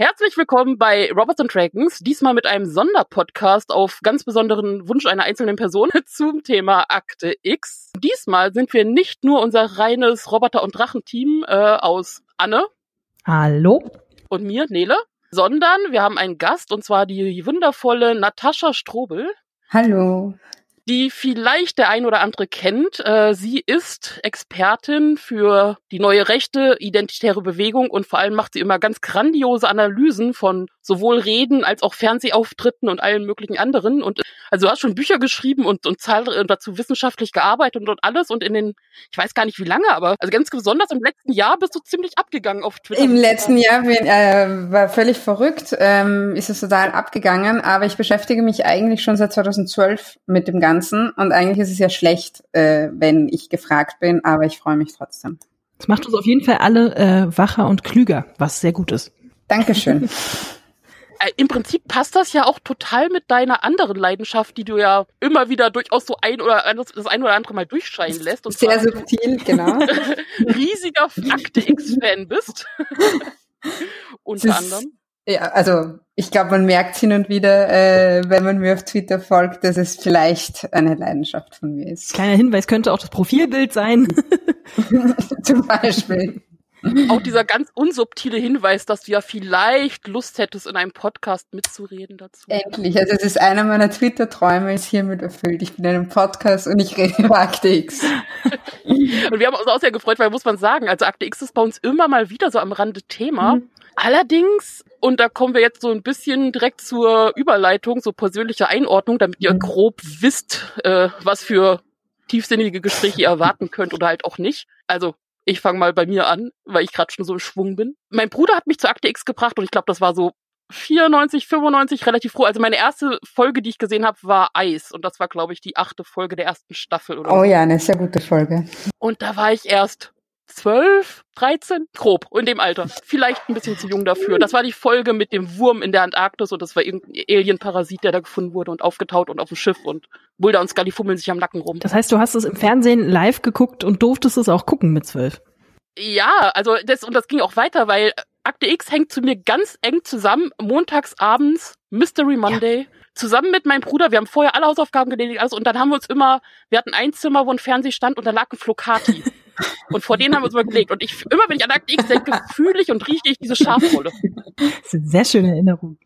Herzlich willkommen bei Robots and Dragons, diesmal mit einem Sonderpodcast auf ganz besonderen Wunsch einer einzelnen Person zum Thema Akte X. Diesmal sind wir nicht nur unser reines Roboter- und Drachenteam äh, aus Anne. Hallo. Und mir, Nele, sondern wir haben einen Gast und zwar die wundervolle Natascha Strobel. Hallo die vielleicht der ein oder andere kennt. Äh, sie ist Expertin für die neue rechte identitäre Bewegung und vor allem macht sie immer ganz grandiose Analysen von sowohl Reden als auch Fernsehauftritten und allen möglichen anderen. Und also du hast schon Bücher geschrieben und, und zahlreich dazu wissenschaftlich gearbeitet und, und alles und in den, ich weiß gar nicht wie lange, aber also ganz besonders im letzten Jahr bist du ziemlich abgegangen auf Twitter. Im letzten Jahr bin, äh, war völlig verrückt, ähm, ist es total abgegangen, aber ich beschäftige mich eigentlich schon seit 2012 mit dem Ganzen Ganzen. Und eigentlich ist es ja schlecht, äh, wenn ich gefragt bin, aber ich freue mich trotzdem. Das macht uns auf jeden Fall alle äh, wacher und klüger, was sehr gut ist. Dankeschön. Äh, Im Prinzip passt das ja auch total mit deiner anderen Leidenschaft, die du ja immer wieder durchaus so ein oder das ein oder andere Mal durchscheinen lässt. Und Sehr subtil, genau. riesiger Akte X-Fan bist. Unter anderem. Ja, also ich glaube, man merkt hin und wieder, äh, wenn man mir auf Twitter folgt, dass es vielleicht eine Leidenschaft von mir ist. Kleiner Hinweis könnte auch das Profilbild sein. Zum Beispiel. Auch dieser ganz unsubtile Hinweis, dass du ja vielleicht Lust hättest, in einem Podcast mitzureden dazu. Endlich. Also es ist einer meiner Twitter-Träume, ist hiermit erfüllt. Ich bin in einem Podcast und ich rede über Akte X. und wir haben uns auch sehr gefreut, weil muss man sagen, also Akte X ist bei uns immer mal wieder so am Rande Thema. Mhm. Allerdings, und da kommen wir jetzt so ein bisschen direkt zur Überleitung, so persönliche Einordnung, damit ihr grob wisst, äh, was für tiefsinnige Gespräche ihr erwarten könnt oder halt auch nicht. Also ich fange mal bei mir an, weil ich gerade schon so im Schwung bin. Mein Bruder hat mich zur Akte X gebracht und ich glaube, das war so 94, 95, relativ froh. Also meine erste Folge, die ich gesehen habe, war Eis. Und das war, glaube ich, die achte Folge der ersten Staffel. Oder oh so. ja, eine sehr gute Folge. Und da war ich erst zwölf, dreizehn, grob, in dem Alter. Vielleicht ein bisschen zu jung dafür. Das war die Folge mit dem Wurm in der Antarktis und das war irgendein Alien-Parasit, der da gefunden wurde und aufgetaut und auf dem Schiff und Mulder und Scully fummeln sich am Nacken rum. Das heißt, du hast es im Fernsehen live geguckt und durftest es auch gucken mit zwölf? Ja, also das, und das ging auch weiter, weil Akte X hängt zu mir ganz eng zusammen, montags abends, Mystery Monday. Ja zusammen mit meinem Bruder, wir haben vorher alle Hausaufgaben gelernt, also, und dann haben wir uns immer, wir hatten ein Zimmer, wo ein Fernseher stand und da lag ein Flocati. Und vor denen haben wir uns mal gelegt. Und ich, immer wenn ich an Akte X denke, fühle ich und rieche ich diese Schafrolle. Das ist eine sehr schöne Erinnerung.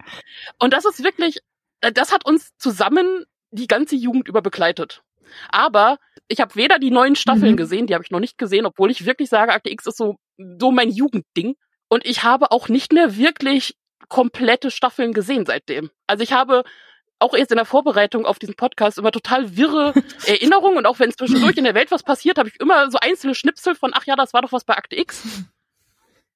Und das ist wirklich, äh, das hat uns zusammen die ganze Jugend über begleitet. Aber ich habe weder die neuen Staffeln mhm. gesehen, die habe ich noch nicht gesehen, obwohl ich wirklich sage, Akte X ist so, so mein Jugendding. Und ich habe auch nicht mehr wirklich komplette Staffeln gesehen seitdem. Also ich habe auch erst in der Vorbereitung auf diesen Podcast immer total wirre Erinnerungen und auch wenn zwischendurch in der Welt was passiert, habe ich immer so einzelne Schnipsel von, ach ja, das war doch was bei Akte X.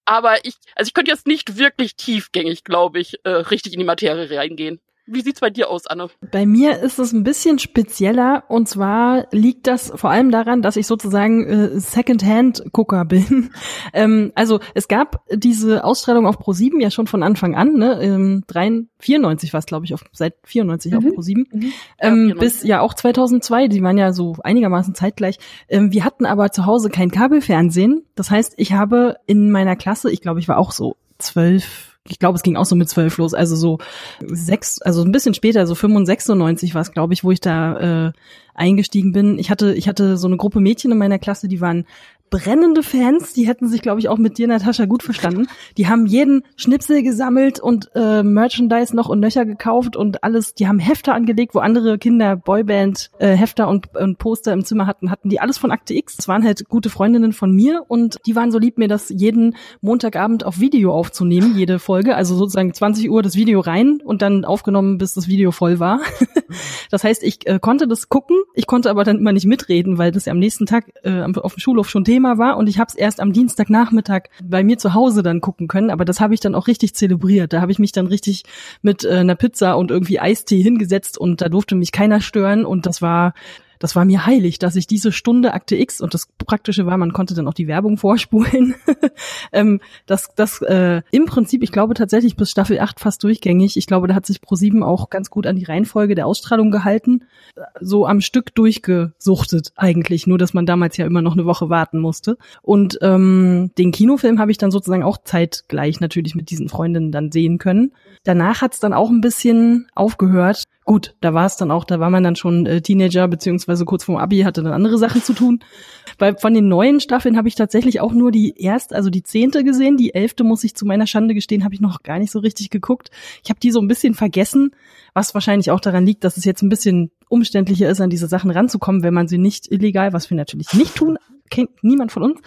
Aber ich, also ich könnte jetzt nicht wirklich tiefgängig, glaube ich, äh, richtig in die Materie reingehen. Wie sieht's bei dir aus, Anne? Bei mir ist es ein bisschen spezieller und zwar liegt das vor allem daran, dass ich sozusagen äh, Second-Hand-Gucker bin. ähm, also es gab diese Ausstrahlung auf Pro7 ja schon von Anfang an, ne? Ähm, 3, 94 war es, glaube ich, auf, seit 94 mhm. auf Pro7. Mhm. Ähm, ja, bis ja auch 2002, die waren ja so einigermaßen zeitgleich. Ähm, wir hatten aber zu Hause kein Kabelfernsehen. Das heißt, ich habe in meiner Klasse, ich glaube, ich war auch so zwölf, ich glaube, es ging auch so mit zwölf los, also so sechs, also ein bisschen später, so 95 war es, glaube ich, wo ich da äh, eingestiegen bin. Ich hatte, ich hatte so eine Gruppe Mädchen in meiner Klasse, die waren brennende Fans, die hätten sich, glaube ich, auch mit dir, Natascha, gut verstanden. Die haben jeden Schnipsel gesammelt und äh, Merchandise noch und Löcher gekauft und alles, die haben Hefter angelegt, wo andere Kinder Boyband äh, Hefter und, und Poster im Zimmer hatten, hatten die alles von Akte X. Das waren halt gute Freundinnen von mir und die waren so lieb, mir das jeden Montagabend auf Video aufzunehmen, jede Folge. Also sozusagen 20 Uhr das Video rein und dann aufgenommen, bis das Video voll war. das heißt, ich äh, konnte das gucken, ich konnte aber dann immer nicht mitreden, weil das ja am nächsten Tag äh, auf dem Schulhof schon Thema Thema war und ich habe es erst am Dienstagnachmittag bei mir zu Hause dann gucken können, aber das habe ich dann auch richtig zelebriert. Da habe ich mich dann richtig mit äh, einer Pizza und irgendwie Eistee hingesetzt und da durfte mich keiner stören und das war das war mir heilig, dass ich diese Stunde Akte X und das Praktische war, man konnte dann auch die Werbung vorspulen. ähm, das, das äh, im Prinzip, ich glaube tatsächlich bis Staffel 8 fast durchgängig. Ich glaube, da hat sich Pro7 auch ganz gut an die Reihenfolge der Ausstrahlung gehalten. So am Stück durchgesuchtet eigentlich, nur dass man damals ja immer noch eine Woche warten musste. Und ähm, den Kinofilm habe ich dann sozusagen auch zeitgleich natürlich mit diesen Freundinnen dann sehen können. Danach hat es dann auch ein bisschen aufgehört. Gut, da war es dann auch, da war man dann schon äh, Teenager, beziehungsweise kurz vorm Abi, hatte dann andere Sachen zu tun. Weil von den neuen Staffeln habe ich tatsächlich auch nur die erste, also die zehnte gesehen. Die elfte, muss ich zu meiner Schande gestehen, habe ich noch gar nicht so richtig geguckt. Ich habe die so ein bisschen vergessen, was wahrscheinlich auch daran liegt, dass es jetzt ein bisschen umständlicher ist, an diese Sachen ranzukommen, wenn man sie nicht illegal, was wir natürlich nicht tun, kennt niemand von uns,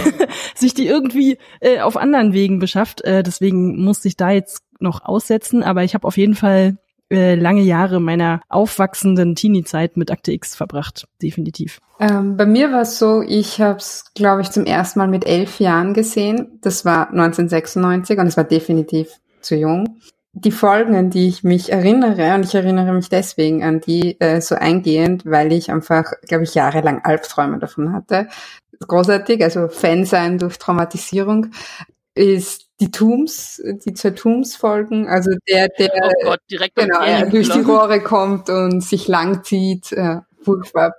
sich die irgendwie äh, auf anderen Wegen beschafft. Äh, deswegen musste ich da jetzt noch aussetzen, aber ich habe auf jeden Fall äh, lange Jahre meiner aufwachsenden Teenie-Zeit mit Akte X verbracht, definitiv. Ähm, bei mir war es so, ich habe es, glaube ich, zum ersten Mal mit elf Jahren gesehen. Das war 1996 und es war definitiv zu jung. Die Folgen, an die ich mich erinnere, und ich erinnere mich deswegen an die äh, so eingehend, weil ich einfach, glaube ich, jahrelang Albträume davon hatte. Großartig, also Fan sein durch Traumatisierung ist die Tooms, die zwei Tooms-Folgen, also der, der oh Gott, direkt genau, durch die Rohre kommt und sich langzieht. Äh, furchtbar,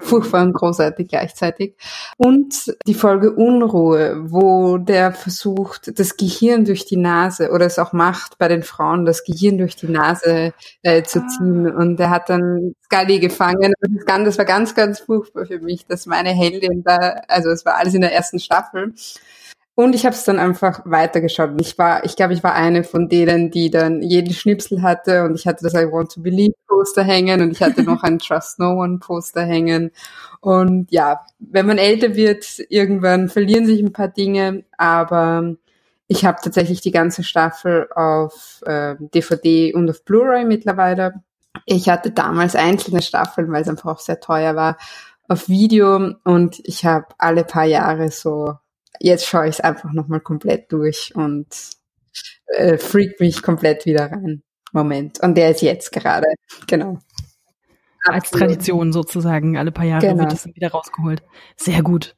furchtbar und großartig gleichzeitig. Und die Folge Unruhe, wo der versucht, das Gehirn durch die Nase oder es auch macht bei den Frauen, das Gehirn durch die Nase äh, zu ah. ziehen. Und er hat dann Scully gefangen. Und das war ganz, ganz furchtbar für mich, dass meine Heldin da, also es war alles in der ersten Staffel. Und ich habe es dann einfach weitergeschaut. Ich war, ich glaube, ich war eine von denen, die dann jeden Schnipsel hatte und ich hatte das I Want to Believe Poster hängen und ich hatte noch ein Trust No One Poster hängen. Und ja, wenn man älter wird, irgendwann verlieren sich ein paar Dinge, aber ich habe tatsächlich die ganze Staffel auf äh, DVD und auf Blu-ray mittlerweile. Ich hatte damals einzelne Staffeln, weil es einfach auch sehr teuer war, auf Video und ich habe alle paar Jahre so jetzt schaue ich es einfach nochmal komplett durch und äh, freak mich komplett wieder rein. Moment. Und der ist jetzt gerade. Genau. Als Tradition sozusagen. Alle paar Jahre genau. wird es wieder rausgeholt. Sehr gut.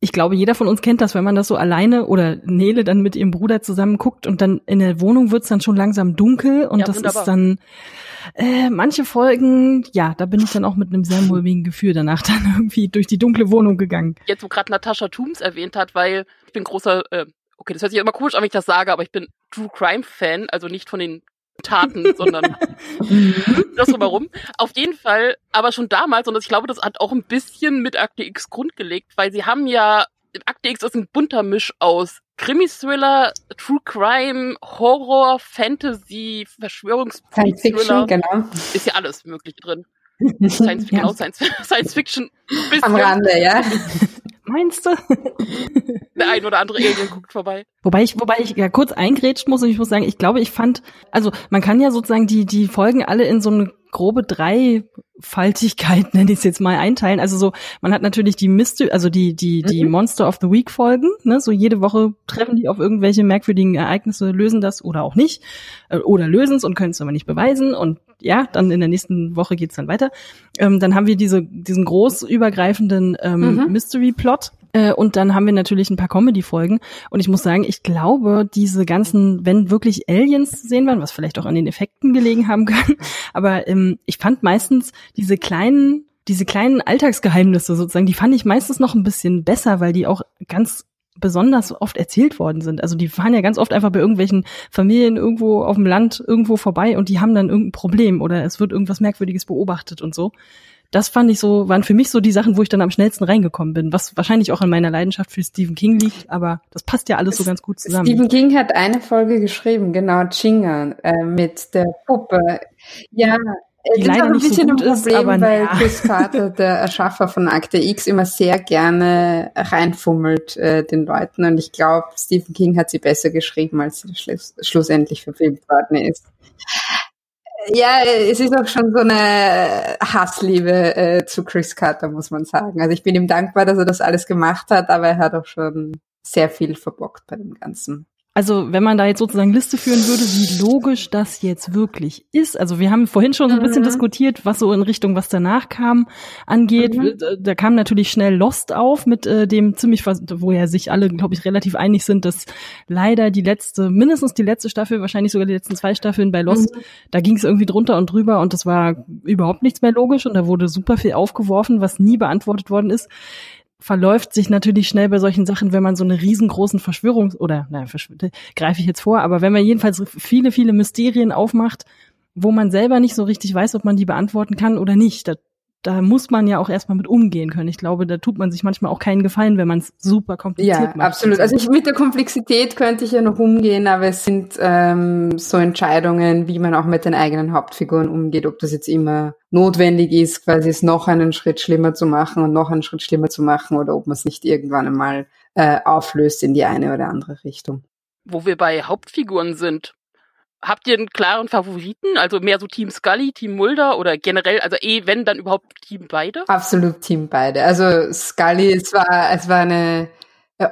Ich glaube, jeder von uns kennt das, wenn man das so alleine oder Nele dann mit ihrem Bruder zusammen guckt und dann in der Wohnung wird es dann schon langsam dunkel und ja, das wunderbar. ist dann äh, manche Folgen, ja, da bin ich dann auch mit einem sehr mulmigen Gefühl danach dann irgendwie durch die dunkle Wohnung gegangen. Jetzt, wo gerade Natascha Tooms erwähnt hat, weil ich bin großer, äh, okay, das hört sich immer komisch an, wenn ich das sage, aber ich bin True Crime Fan, also nicht von den Taten, sondern das drumherum. Auf jeden Fall, aber schon damals, und ich glaube, das hat auch ein bisschen mit Akte X grundgelegt, weil sie haben ja, Akte X ist ein bunter Misch aus Krimi-Thriller, True Crime, Horror, Fantasy, Verschwörungsthriller. genau. Ist ja alles möglich drin. Science, ja. genau, Science, Science Fiction. Am Rande, ja. Meinst du? Der ein oder andere Alien guckt vorbei. Wobei ich, wobei ich ja kurz eingrätschen muss und ich muss sagen, ich glaube, ich fand, also man kann ja sozusagen die, die Folgen alle in so eine grobe Dreifaltigkeit, nenne ich es jetzt mal, einteilen. Also so, man hat natürlich die Mystery, also die, die, die mhm. Monster of the Week Folgen, ne? So jede Woche treffen die auf irgendwelche merkwürdigen Ereignisse, lösen das oder auch nicht. Äh, oder lösen es und können es aber nicht beweisen. Und ja, dann in der nächsten Woche geht's dann weiter. Ähm, dann haben wir diese, diesen groß übergreifenden ähm, mhm. Mystery-Plot, äh, und dann haben wir natürlich ein paar Comedy-Folgen. Und ich muss sagen, ich glaube, diese ganzen, wenn wirklich Aliens sehen waren, was vielleicht auch an den Effekten gelegen haben kann, aber ähm, ich fand meistens diese kleinen diese kleinen Alltagsgeheimnisse sozusagen, die fand ich meistens noch ein bisschen besser, weil die auch ganz besonders oft erzählt worden sind. Also die fahren ja ganz oft einfach bei irgendwelchen Familien irgendwo auf dem Land irgendwo vorbei und die haben dann irgendein Problem oder es wird irgendwas Merkwürdiges beobachtet und so das fand ich so, waren für mich so die Sachen, wo ich dann am schnellsten reingekommen bin, was wahrscheinlich auch an meiner Leidenschaft für Stephen King liegt, aber das passt ja alles so ganz gut zusammen. Stephen King hat eine Folge geschrieben, genau, Chinga, äh, mit der Puppe. Ja, die leider ein nicht bisschen so gut ein Problem, ist, aber weil ja. Chris Carter, der Erschaffer von Akte X, immer sehr gerne reinfummelt äh, den Leuten und ich glaube, Stephen King hat sie besser geschrieben, als sie schluss schlussendlich verfilmt worden ist. Ja, es ist auch schon so eine Hassliebe äh, zu Chris Carter, muss man sagen. Also ich bin ihm dankbar, dass er das alles gemacht hat, aber er hat auch schon sehr viel verbockt bei dem Ganzen. Also wenn man da jetzt sozusagen Liste führen würde, wie logisch das jetzt wirklich ist. Also wir haben vorhin schon so ein bisschen mhm. diskutiert, was so in Richtung, was danach kam, angeht. Mhm. Da kam natürlich schnell Lost auf mit äh, dem ziemlich, wo ja sich alle, glaube ich, relativ einig sind, dass leider die letzte, mindestens die letzte Staffel, wahrscheinlich sogar die letzten zwei Staffeln bei Lost, mhm. da ging es irgendwie drunter und drüber und das war überhaupt nichts mehr logisch und da wurde super viel aufgeworfen, was nie beantwortet worden ist verläuft sich natürlich schnell bei solchen Sachen, wenn man so eine riesengroßen Verschwörungs- oder, naja, greife ich jetzt vor, aber wenn man jedenfalls viele, viele Mysterien aufmacht, wo man selber nicht so richtig weiß, ob man die beantworten kann oder nicht. Das da muss man ja auch erstmal mit umgehen können. Ich glaube, da tut man sich manchmal auch keinen Gefallen, wenn man es super kompliziert ja, macht. Ja, absolut. Also ich, mit der Komplexität könnte ich ja noch umgehen, aber es sind ähm, so Entscheidungen, wie man auch mit den eigenen Hauptfiguren umgeht, ob das jetzt immer notwendig ist, quasi es noch einen Schritt schlimmer zu machen und noch einen Schritt schlimmer zu machen oder ob man es nicht irgendwann einmal äh, auflöst in die eine oder andere Richtung. Wo wir bei Hauptfiguren sind, Habt ihr einen klaren Favoriten? Also mehr so Team Scully, Team Mulder oder generell, also eh, wenn, dann überhaupt Team beide? Absolut Team beide. Also Scully, es war, es war eine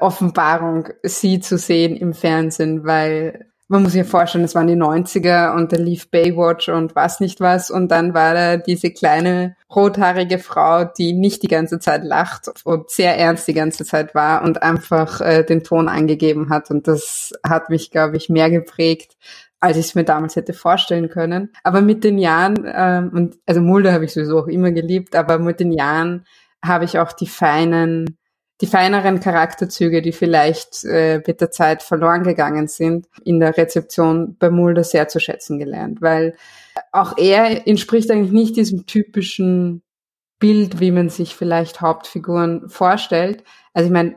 Offenbarung, sie zu sehen im Fernsehen, weil man muss sich ja vorstellen, es waren die 90er und da lief Baywatch und was nicht was und dann war da diese kleine rothaarige Frau, die nicht die ganze Zeit lacht und sehr ernst die ganze Zeit war und einfach äh, den Ton angegeben hat und das hat mich, glaube ich, mehr geprägt als ich es mir damals hätte vorstellen können. Aber mit den Jahren, ähm, und also Mulder habe ich sowieso auch immer geliebt, aber mit den Jahren habe ich auch die feinen, die feineren Charakterzüge, die vielleicht äh, mit der Zeit verloren gegangen sind, in der Rezeption bei Mulder sehr zu schätzen gelernt, weil auch er entspricht eigentlich nicht diesem typischen Bild, wie man sich vielleicht Hauptfiguren vorstellt. Also ich meine,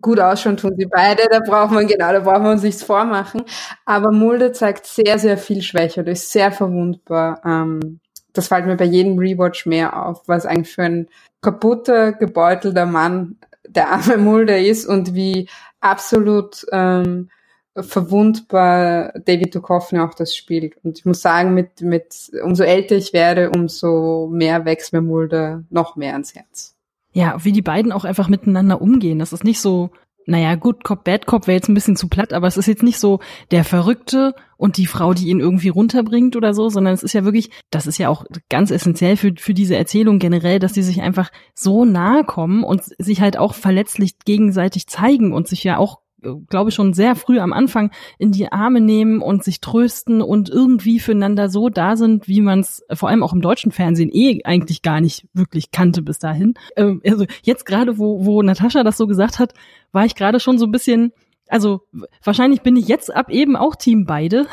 gut ausschauen tun sie beide, da braucht man, genau, da braucht man uns nichts vormachen. Aber Mulder zeigt sehr, sehr viel Schwäche und ist sehr verwundbar. Ähm, das fällt mir bei jedem Rewatch mehr auf, was eigentlich für ein kaputter, gebeutelter Mann der arme Mulder ist und wie absolut ähm, verwundbar David Duchovny auch das spielt. Und ich muss sagen, mit, mit umso älter ich werde, umso mehr wächst mir Mulder noch mehr ans Herz. Ja, wie die beiden auch einfach miteinander umgehen. Das ist nicht so, naja, gut, Cop, Bad Cop wäre jetzt ein bisschen zu platt, aber es ist jetzt nicht so der Verrückte und die Frau, die ihn irgendwie runterbringt oder so, sondern es ist ja wirklich, das ist ja auch ganz essentiell für, für diese Erzählung generell, dass die sich einfach so nahe kommen und sich halt auch verletzlich gegenseitig zeigen und sich ja auch glaube ich, schon sehr früh am Anfang in die Arme nehmen und sich trösten und irgendwie füreinander so da sind, wie man es vor allem auch im deutschen Fernsehen eh eigentlich gar nicht wirklich kannte bis dahin. Ähm, also jetzt gerade, wo, wo Natascha das so gesagt hat, war ich gerade schon so ein bisschen, also wahrscheinlich bin ich jetzt ab eben auch Team beide.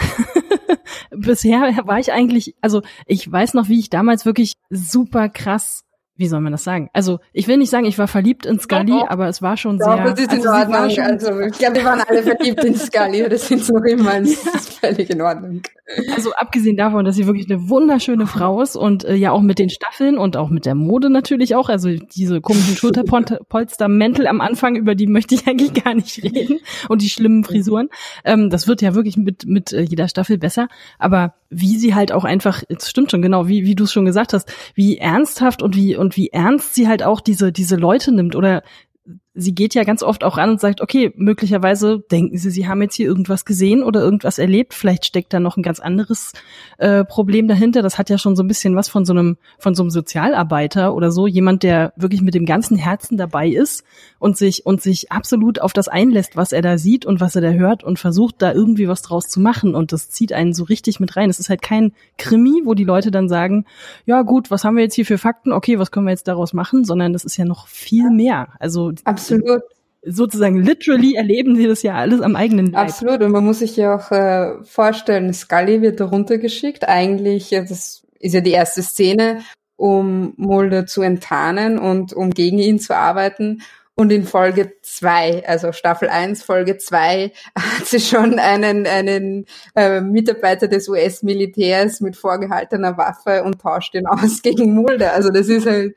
Bisher war ich eigentlich, also ich weiß noch, wie ich damals wirklich super krass wie soll man das sagen? Also ich will nicht sagen, ich war verliebt in Scully, oh, oh. aber es war schon sehr. Das ist in also, Ordnung. Also ich glaube, wir waren alle verliebt in Scully. Das sind noch immer. Das ist völlig in Ordnung. Also abgesehen davon, dass sie wirklich eine wunderschöne Frau ist und äh, ja auch mit den Staffeln und auch mit der Mode natürlich auch. Also diese komischen Schulterpolstermäntel am Anfang, über die möchte ich eigentlich gar nicht reden und die schlimmen Frisuren. Ähm, das wird ja wirklich mit mit äh, jeder Staffel besser. Aber wie sie halt auch einfach, es stimmt schon genau, wie wie du es schon gesagt hast, wie ernsthaft und wie und wie ernst sie halt auch diese diese Leute nimmt oder sie geht ja ganz oft auch ran und sagt, okay, möglicherweise denken sie, sie haben jetzt hier irgendwas gesehen oder irgendwas erlebt. Vielleicht steckt da noch ein ganz anderes äh, Problem dahinter. Das hat ja schon so ein bisschen was von so einem, von so einem Sozialarbeiter oder so. Jemand, der wirklich mit dem ganzen Herzen dabei ist und sich, und sich absolut auf das einlässt, was er da sieht und was er da hört und versucht, da irgendwie was draus zu machen. Und das zieht einen so richtig mit rein. Es ist halt kein Krimi, wo die Leute dann sagen, ja gut, was haben wir jetzt hier für Fakten? Okay, was können wir jetzt daraus machen? Sondern das ist ja noch viel mehr. Also Absolut. Sozusagen literally erleben sie das ja alles am eigenen Leib. Absolut. Und man muss sich ja auch äh, vorstellen, Scully wird da runtergeschickt. Eigentlich, das ist ja die erste Szene, um Mulder zu enttarnen und um gegen ihn zu arbeiten. Und in Folge zwei, also Staffel 1, Folge zwei, hat sie schon einen, einen äh, Mitarbeiter des US-Militärs mit vorgehaltener Waffe und tauscht ihn aus gegen Mulder. Also das ist halt,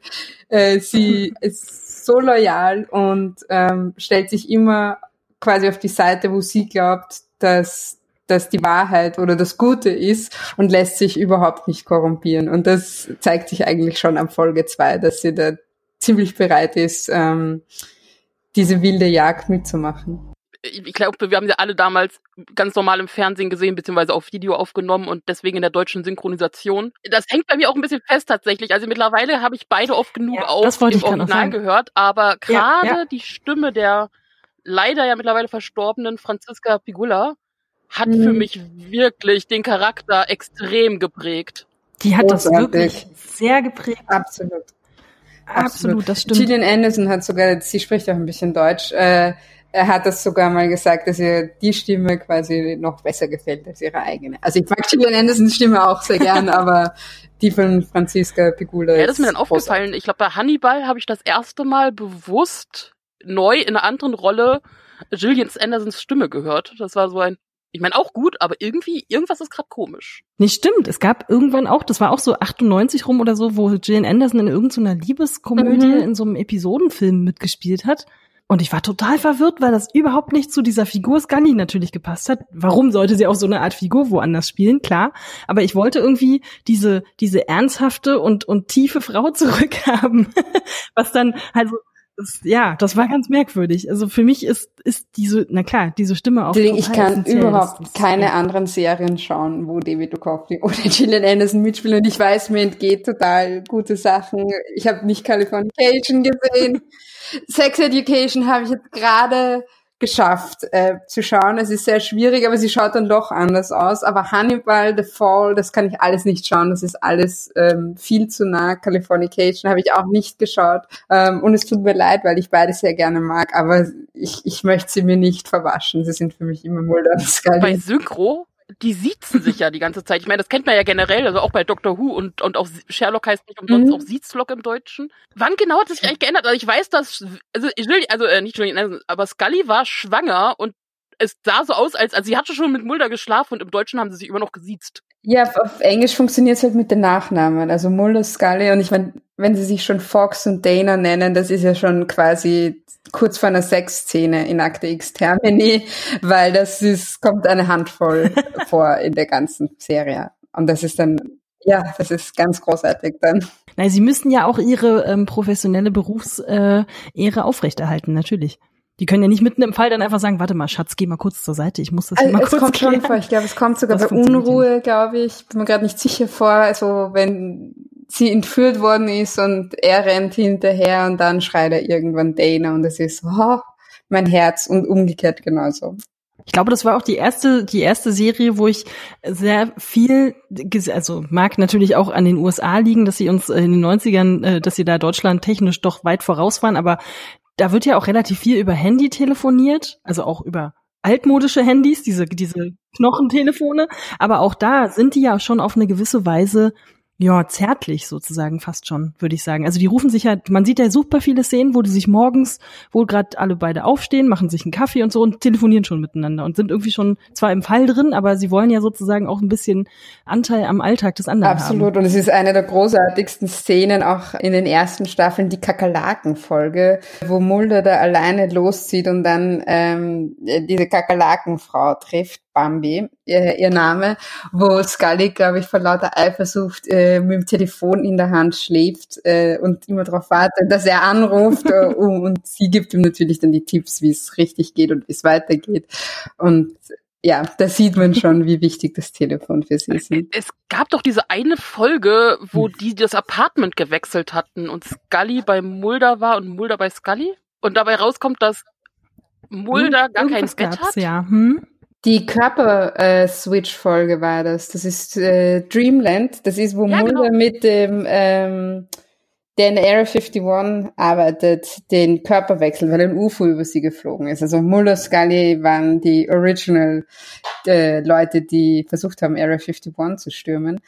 äh, sie ist so loyal und ähm, stellt sich immer quasi auf die Seite, wo sie glaubt, dass dass die Wahrheit oder das Gute ist und lässt sich überhaupt nicht korrumpieren. Und das zeigt sich eigentlich schon am Folge zwei, dass sie da ziemlich bereit ist, ähm, diese wilde Jagd mitzumachen. Ich glaube, wir haben sie alle damals ganz normal im Fernsehen gesehen, beziehungsweise auf Video aufgenommen und deswegen in der deutschen Synchronisation. Das hängt bei mir auch ein bisschen fest tatsächlich. Also mittlerweile habe ich beide oft genug Ja, das wollte im Original gehört, aber Ja, gerade ja. die Stimme der leider ja mittlerweile verstorbenen Franziska Pigula hat Mhm. für mich wirklich den Charakter extrem geprägt. Die hat das Großartig. wirklich sehr geprägt. Absolut. Absolut, das stimmt. Gillian Anderson hat sogar, sie spricht auch ein bisschen Deutsch, äh, er hat das sogar mal gesagt, dass ihr die Stimme quasi noch besser gefällt als ihre eigene. Also ich mag Gillian Andersons Stimme auch sehr gern, aber die von Franziska Pigula Ja, das ist mir dann aufgefallen. Ich glaube, bei Hannibal habe ich das erste Mal bewusst neu in einer anderen Rolle Gillian Andersons Stimme gehört. Das war so ein, ich meine auch gut, aber irgendwie, irgendwas ist gerade komisch. Nee, stimmt. Es gab irgendwann auch, das war auch so 98 rum oder so, wo Gillian Anderson in irgendeiner Liebeskomödie Mhm. in so einem Episodenfilm mitgespielt hat. Und ich war total verwirrt, weil das überhaupt nicht zu dieser Figur Scully natürlich gepasst hat. Warum sollte sie auch so eine Art Figur woanders spielen? Klar. Aber ich wollte irgendwie diese, diese ernsthafte und, und tiefe Frau zurückhaben. Was dann, also, das, ja, das war ganz merkwürdig. Also für mich ist, ist diese, na klar, diese Stimme auch. Deswegen, ich kann überhaupt Das ist- keine anderen Serien schauen, wo David Duchovny oder Gillian Anderson mitspielen. Und ich weiß, mir entgeht total gute Sachen. Ich habe nicht Californication gesehen. Sex Education habe ich jetzt gerade geschafft äh, zu schauen. Es ist sehr schwierig, aber sie schaut dann doch anders aus. Aber Hannibal, The Fall, das kann ich alles nicht schauen. Das ist alles ähm, viel zu nah. Californication habe ich auch nicht geschaut. Ähm, und es tut mir leid, weil ich beide sehr gerne mag. Aber ich, ich möchte sie mir nicht verwaschen. Sie sind für mich immer Mulder und Bei Scully. Synchro, die siezen sich ja die ganze Zeit. Ich meine, das kennt man ja generell, also auch bei Doctor Who und, und auch Sherlock heißt nicht umsonst Mhm. auch Siezlock im Deutschen. Wann genau hat es sich eigentlich geändert? Also ich weiß, dass, also, Julie- also äh, nicht Julian aber Scully war schwanger und es sah so aus, als, also sie hatte schon mit Mulder geschlafen und im Deutschen haben sie sich immer noch gesiezt. Ja, auf, auf Englisch funktioniert es halt mit den Nachnamen. Also Mulder, Scully und ich meine, wenn sie sich schon Fox und Dana nennen, das ist ja schon quasi kurz vor einer Sexszene in Akte X Termini, weil das ist, kommt eine Handvoll vor in der ganzen Serie. Und das ist dann, ja, das ist ganz großartig dann. Nein, sie müssen ja auch ihre ähm, professionelle Berufsehre äh, Ehre aufrechterhalten, natürlich. Die können ja nicht mitten im Fall dann einfach sagen, warte mal, Schatz, geh mal kurz zur Seite, ich muss das Also, mal es kurz kommt schon vor, ich glaube, es kommt sogar Das bei Unruhe, glaube ich, bin mir gerade nicht sicher vor, also wenn sie entführt worden ist und er rennt hinterher und dann schreit er irgendwann Dana und es ist oh, mein Herz und umgekehrt genauso. Ich glaube, das war auch die erste, die erste Serie, wo ich sehr viel, also mag natürlich auch an den USA liegen, dass sie uns in den 90ern, äh, dass sie da Deutschland technisch doch weit voraus waren, aber da wird ja auch relativ viel über Handy telefoniert, also auch über altmodische Handys, diese, diese Knochentelefone, aber auch da sind die ja schon auf eine gewisse Weise ja, zärtlich sozusagen fast schon, würde ich sagen. Also die rufen sich ja, man sieht ja super viele Szenen, wo die sich morgens wohl gerade alle beide aufstehen, machen sich einen Kaffee und so und telefonieren schon miteinander und sind irgendwie schon zwar im Fall drin, aber sie wollen ja sozusagen auch ein bisschen Anteil am Alltag des anderen haben. Absolut. Und es ist eine der großartigsten Szenen auch in den ersten Staffeln, die Kakerlaken-Folge, wo Mulder da alleine loszieht und dann ähm, diese Kakerlakenfrau trifft, Bambi, ihr, ihr Name, wo Scully, glaube ich, vor lauter Eifersucht äh, mit dem Telefon in der Hand schläft äh, und immer darauf wartet, dass er anruft äh, und sie gibt ihm natürlich dann die Tipps, wie es richtig geht und wie es weitergeht. Und ja, da sieht man schon, wie wichtig das Telefon für sie ist. Es gab doch diese eine Folge, wo die das Apartment gewechselt hatten und Scully bei Mulder war und Mulder bei Scully. Und dabei rauskommt, dass Mulder gar kein gab's, hat. Ja. Hm? Die Körper-Switch-Folge war das. Das ist äh, Dreamland. Das ist, wo Ja, Mulder genau. mit dem, ähm, der in Area 51 arbeitet, den Körper wechselt, weil ein UFO über sie geflogen ist. Also Mulder, Scully waren die Original äh, Leute, die versucht haben, Area 51 zu stürmen.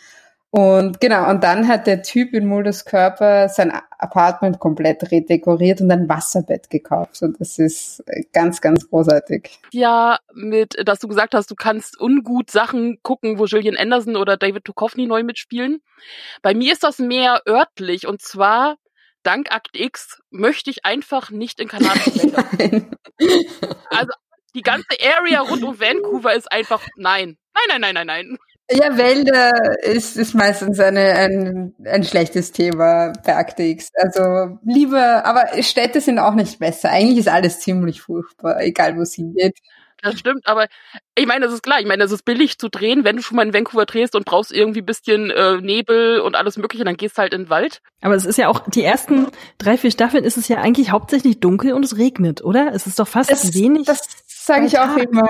Und genau, und dann hat der Typ in Mulders Körper sein Apartment komplett redekoriert und ein Wasserbett gekauft. Und das ist äh, ganz, ganz großartig. Ja, mit, dass du gesagt hast, du kannst ungut Sachen gucken, wo Gillian Anderson oder David Duchovny neu mitspielen. Bei mir ist das mehr örtlich und zwar dank Akt X möchte ich einfach nicht in Ländern. Also die ganze Area rund um Vancouver ist einfach nein. Nein, nein, nein, nein, nein. Ja, Wälder ist, ist meistens eine, ein, ein schlechtes Thema bei Akte X. Also lieber, aber Städte sind auch nicht besser. Eigentlich ist alles ziemlich furchtbar, egal wo es hingeht. Das stimmt, aber ich meine, es ist klar, ich meine, es ist billig zu drehen, wenn du schon mal in Vancouver drehst und brauchst irgendwie bisschen äh, Nebel und alles mögliche, dann gehst du halt in den Wald. Aber es ist ja auch, die ersten drei, vier Staffeln ist es ja eigentlich hauptsächlich dunkel und es regnet, oder? Es ist doch fast Es, wenig. das sage ich auch Tag. immer.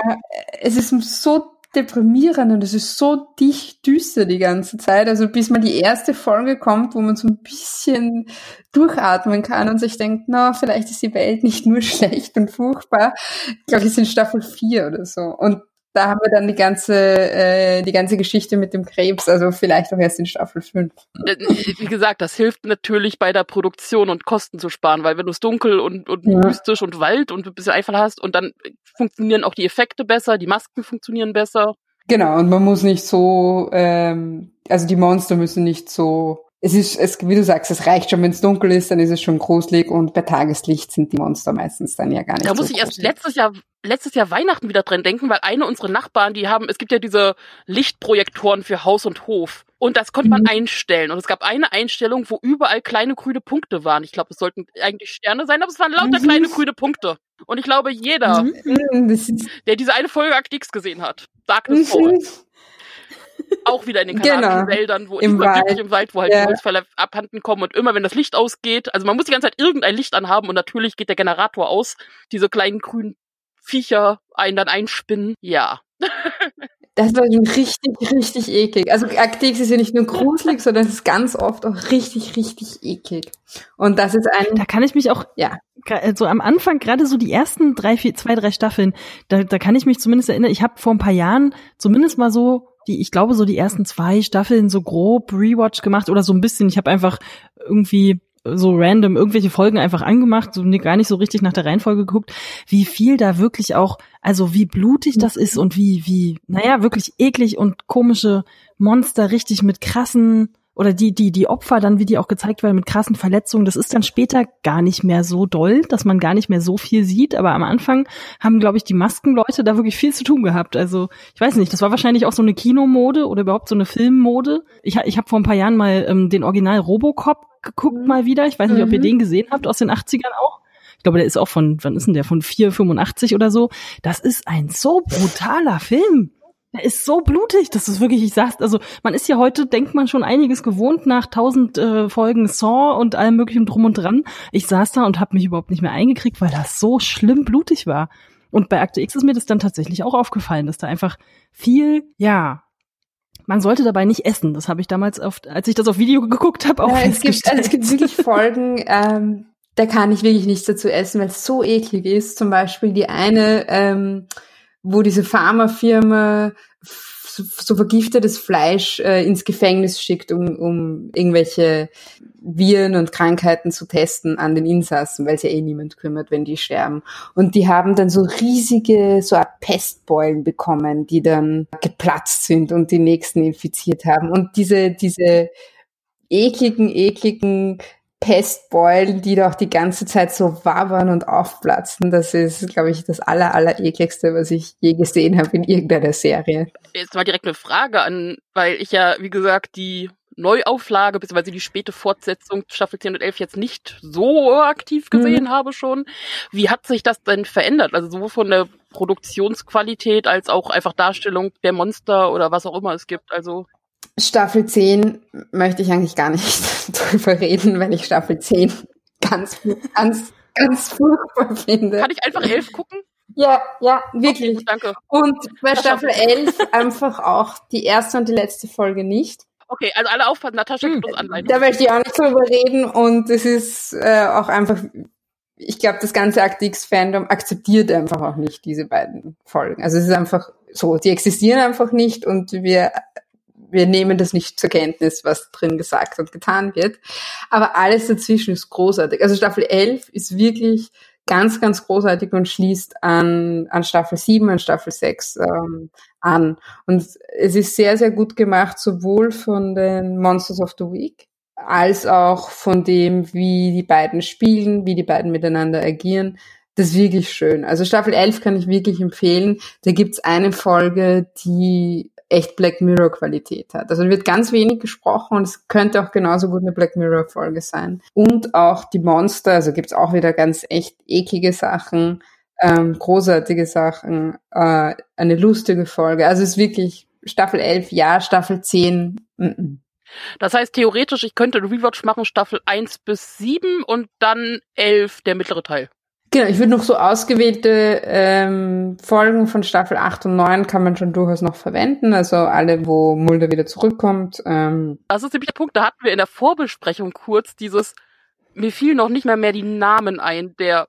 Es ist so deprimierend und es ist so dicht düster die ganze Zeit. Also bis mal die erste Folge kommt, wo man so ein bisschen durchatmen kann und sich denkt, na, vielleicht ist die Welt nicht nur schlecht und furchtbar. Ich glaube, ist in Staffel 4 oder so. Und da haben wir dann die ganze, äh, die ganze Geschichte mit dem Krebs, also vielleicht auch erst in Staffel 5. Äh, Wie gesagt, das hilft natürlich bei der Produktion und Kosten zu sparen, weil wenn du es dunkel und, und Ja. mystisch und Wald und ein bisschen Einfall hast und dann funktionieren auch die Effekte besser, die Masken funktionieren besser. Genau, und man muss nicht so, ähm, also die Monster müssen nicht so, es ist, es, wie du sagst, es reicht schon, wenn es dunkel ist, dann ist es schon gruselig und bei Tageslicht sind die Monster meistens dann ja gar nicht Da so muss ich erst gruselig. letztes Jahr, letztes Jahr Weihnachten wieder dran denken, weil eine unserer Nachbarn, die haben, es gibt ja diese Lichtprojektoren für Haus und Hof. Und das konnte man Mhm. einstellen. Und es gab eine Einstellung, wo überall kleine grüne Punkte waren. Ich glaube, es sollten eigentlich Sterne sein, aber es waren lauter Mhm. kleine grüne Punkte. Und ich glaube, jeder, Mhm, der diese eine Folge Akt X gesehen hat, sagt es vor. Auch wieder in den Genau. kanadischen Wäldern, wo Im immer wirklich Wald. im Wald, wo halt Ja. die Holzfäller abhanden kommen und immer wenn das Licht ausgeht, also man muss die ganze Zeit irgendein Licht anhaben und natürlich geht der Generator aus, diese kleinen grünen Viecher einen dann einspinnen. Ja. Das war schon richtig, richtig eklig. Also Akte X ist ja nicht nur gruselig, sondern es ist ganz oft auch richtig, richtig eklig. Und das ist ein, da kann ich mich auch, Ja. gra- so am Anfang, gerade so die ersten drei, vier, zwei, drei Staffeln, da, da kann ich mich zumindest erinnern, ich habe vor ein paar Jahren zumindest mal so, die, ich glaube, so die ersten zwei Staffeln so grob Rewatch gemacht oder so ein bisschen. Ich habe einfach irgendwie so random irgendwelche Folgen einfach angemacht, so gar nicht so richtig nach der Reihenfolge geguckt, wie viel da wirklich auch, also wie blutig das ist und wie, wie, naja, wirklich eklig und komische Monster richtig mit krassen oder die, die, die Opfer dann, wie die auch gezeigt werden, mit krassen Verletzungen, das ist dann später gar nicht mehr so doll, dass man gar nicht mehr so viel sieht. Aber am Anfang haben, glaube ich, die Maskenleute da wirklich viel zu tun gehabt. Also, ich weiß nicht, das war wahrscheinlich auch so eine Kinomode oder überhaupt so eine Filmmode. Ich, ich habe vor ein paar Jahren mal ähm, den Original Robocop geguckt mal wieder. Ich weiß nicht, ob ihr Mhm. den gesehen habt aus den 80ern auch. Ich glaube, der ist auch von, wann ist denn der? Von 4,85 oder so. Das ist ein so brutaler Film. Der ist so blutig, das ist wirklich, ich sag's, also man ist ja heute, denkt man schon einiges gewohnt nach tausend äh, Folgen Saw und allem möglichen drum und dran. Ich saß da und habe mich überhaupt nicht mehr eingekriegt, weil das so schlimm blutig war. Und bei Akte X ist mir das dann tatsächlich auch aufgefallen, dass da einfach viel, ja, man sollte dabei nicht essen. Das habe ich damals, oft, als ich das auf Video geguckt habe, auch Ja, es, gibt, also es gibt wirklich Folgen, ähm, da kann ich wirklich nichts dazu essen, weil es so eklig ist. Zum Beispiel die eine, ähm, wo diese Pharmafirma so, vergiftetes Fleisch äh, ins Gefängnis schickt, um, um irgendwelche Viren und Krankheiten zu testen an den Insassen, weil sich ja eh niemand kümmert, wenn die sterben. Und die haben dann so riesige, so Art Pestbeulen bekommen, die dann geplatzt sind und die nächsten infiziert haben. Und diese, diese ekligen, ekligen Pestbeulen, die da auch die ganze Zeit so wabern und aufplatzen. Das ist, glaube ich, das aller, aller ekligste, was ich je gesehen habe in irgendeiner Serie. Jetzt mal direkt eine Frage an, weil ich ja, wie gesagt, die Neuauflage, beziehungsweise die späte Fortsetzung Staffel 10 und 11 jetzt nicht so aktiv gesehen habe schon. Wie hat sich das denn verändert? Also sowohl von der Produktionsqualität als auch einfach Darstellung der Monster oder was auch immer es gibt. Also Staffel 10 möchte ich eigentlich gar nicht drüber reden, weil ich Staffel 10 ganz, ganz, ganz furchtbar finde. kann ich einfach 11 gucken? Ja, ja, wirklich. Okay, danke. Und bei Staffel 11 einfach auch die erste und die letzte Folge nicht. Okay, also alle aufpassen, Natascha Hm. gibt uns Anleitung. Da möchte ich auch nicht drüber reden und es ist äh, auch einfach, ich glaube, das ganze Act X-Fandom akzeptiert einfach auch nicht diese beiden Folgen. Also es ist einfach so, die existieren einfach nicht und wir, wir nehmen das nicht zur Kenntnis, was drin gesagt und getan wird. Aber alles dazwischen ist großartig. Also Staffel 11 ist wirklich ganz, ganz großartig und schließt an, an Staffel 7, an Staffel 6 ähm, an. Und es ist sehr, sehr gut gemacht, sowohl von den Monsters of the Week als auch von dem, wie die beiden spielen, wie die beiden miteinander agieren. Das ist wirklich schön. Also Staffel 11 kann ich wirklich empfehlen. Da gibt's eine Folge, die echt Black Mirror Qualität hat. Also wird ganz wenig gesprochen und es könnte auch genauso gut eine Black Mirror Folge sein. Und auch die Monster, also gibt's auch wieder ganz echt eklige Sachen, ähm, großartige Sachen, äh, eine lustige Folge. Also es ist wirklich Staffel 11 ja, Staffel 10 mm -mm. Das heißt, theoretisch, ich könnte einen Rewatch machen, Staffel 1 bis 7 und dann 11, der mittlere Teil. Genau, ich würde noch so ausgewählte ähm, Folgen von Staffel 8 und 9 kann man schon durchaus noch verwenden. Also alle, wo Mulder wieder zurückkommt. Ähm. Das ist nämlich der Punkt, da hatten wir in der Vorbesprechung kurz dieses, mir fielen noch nicht mehr mehr die Namen ein, der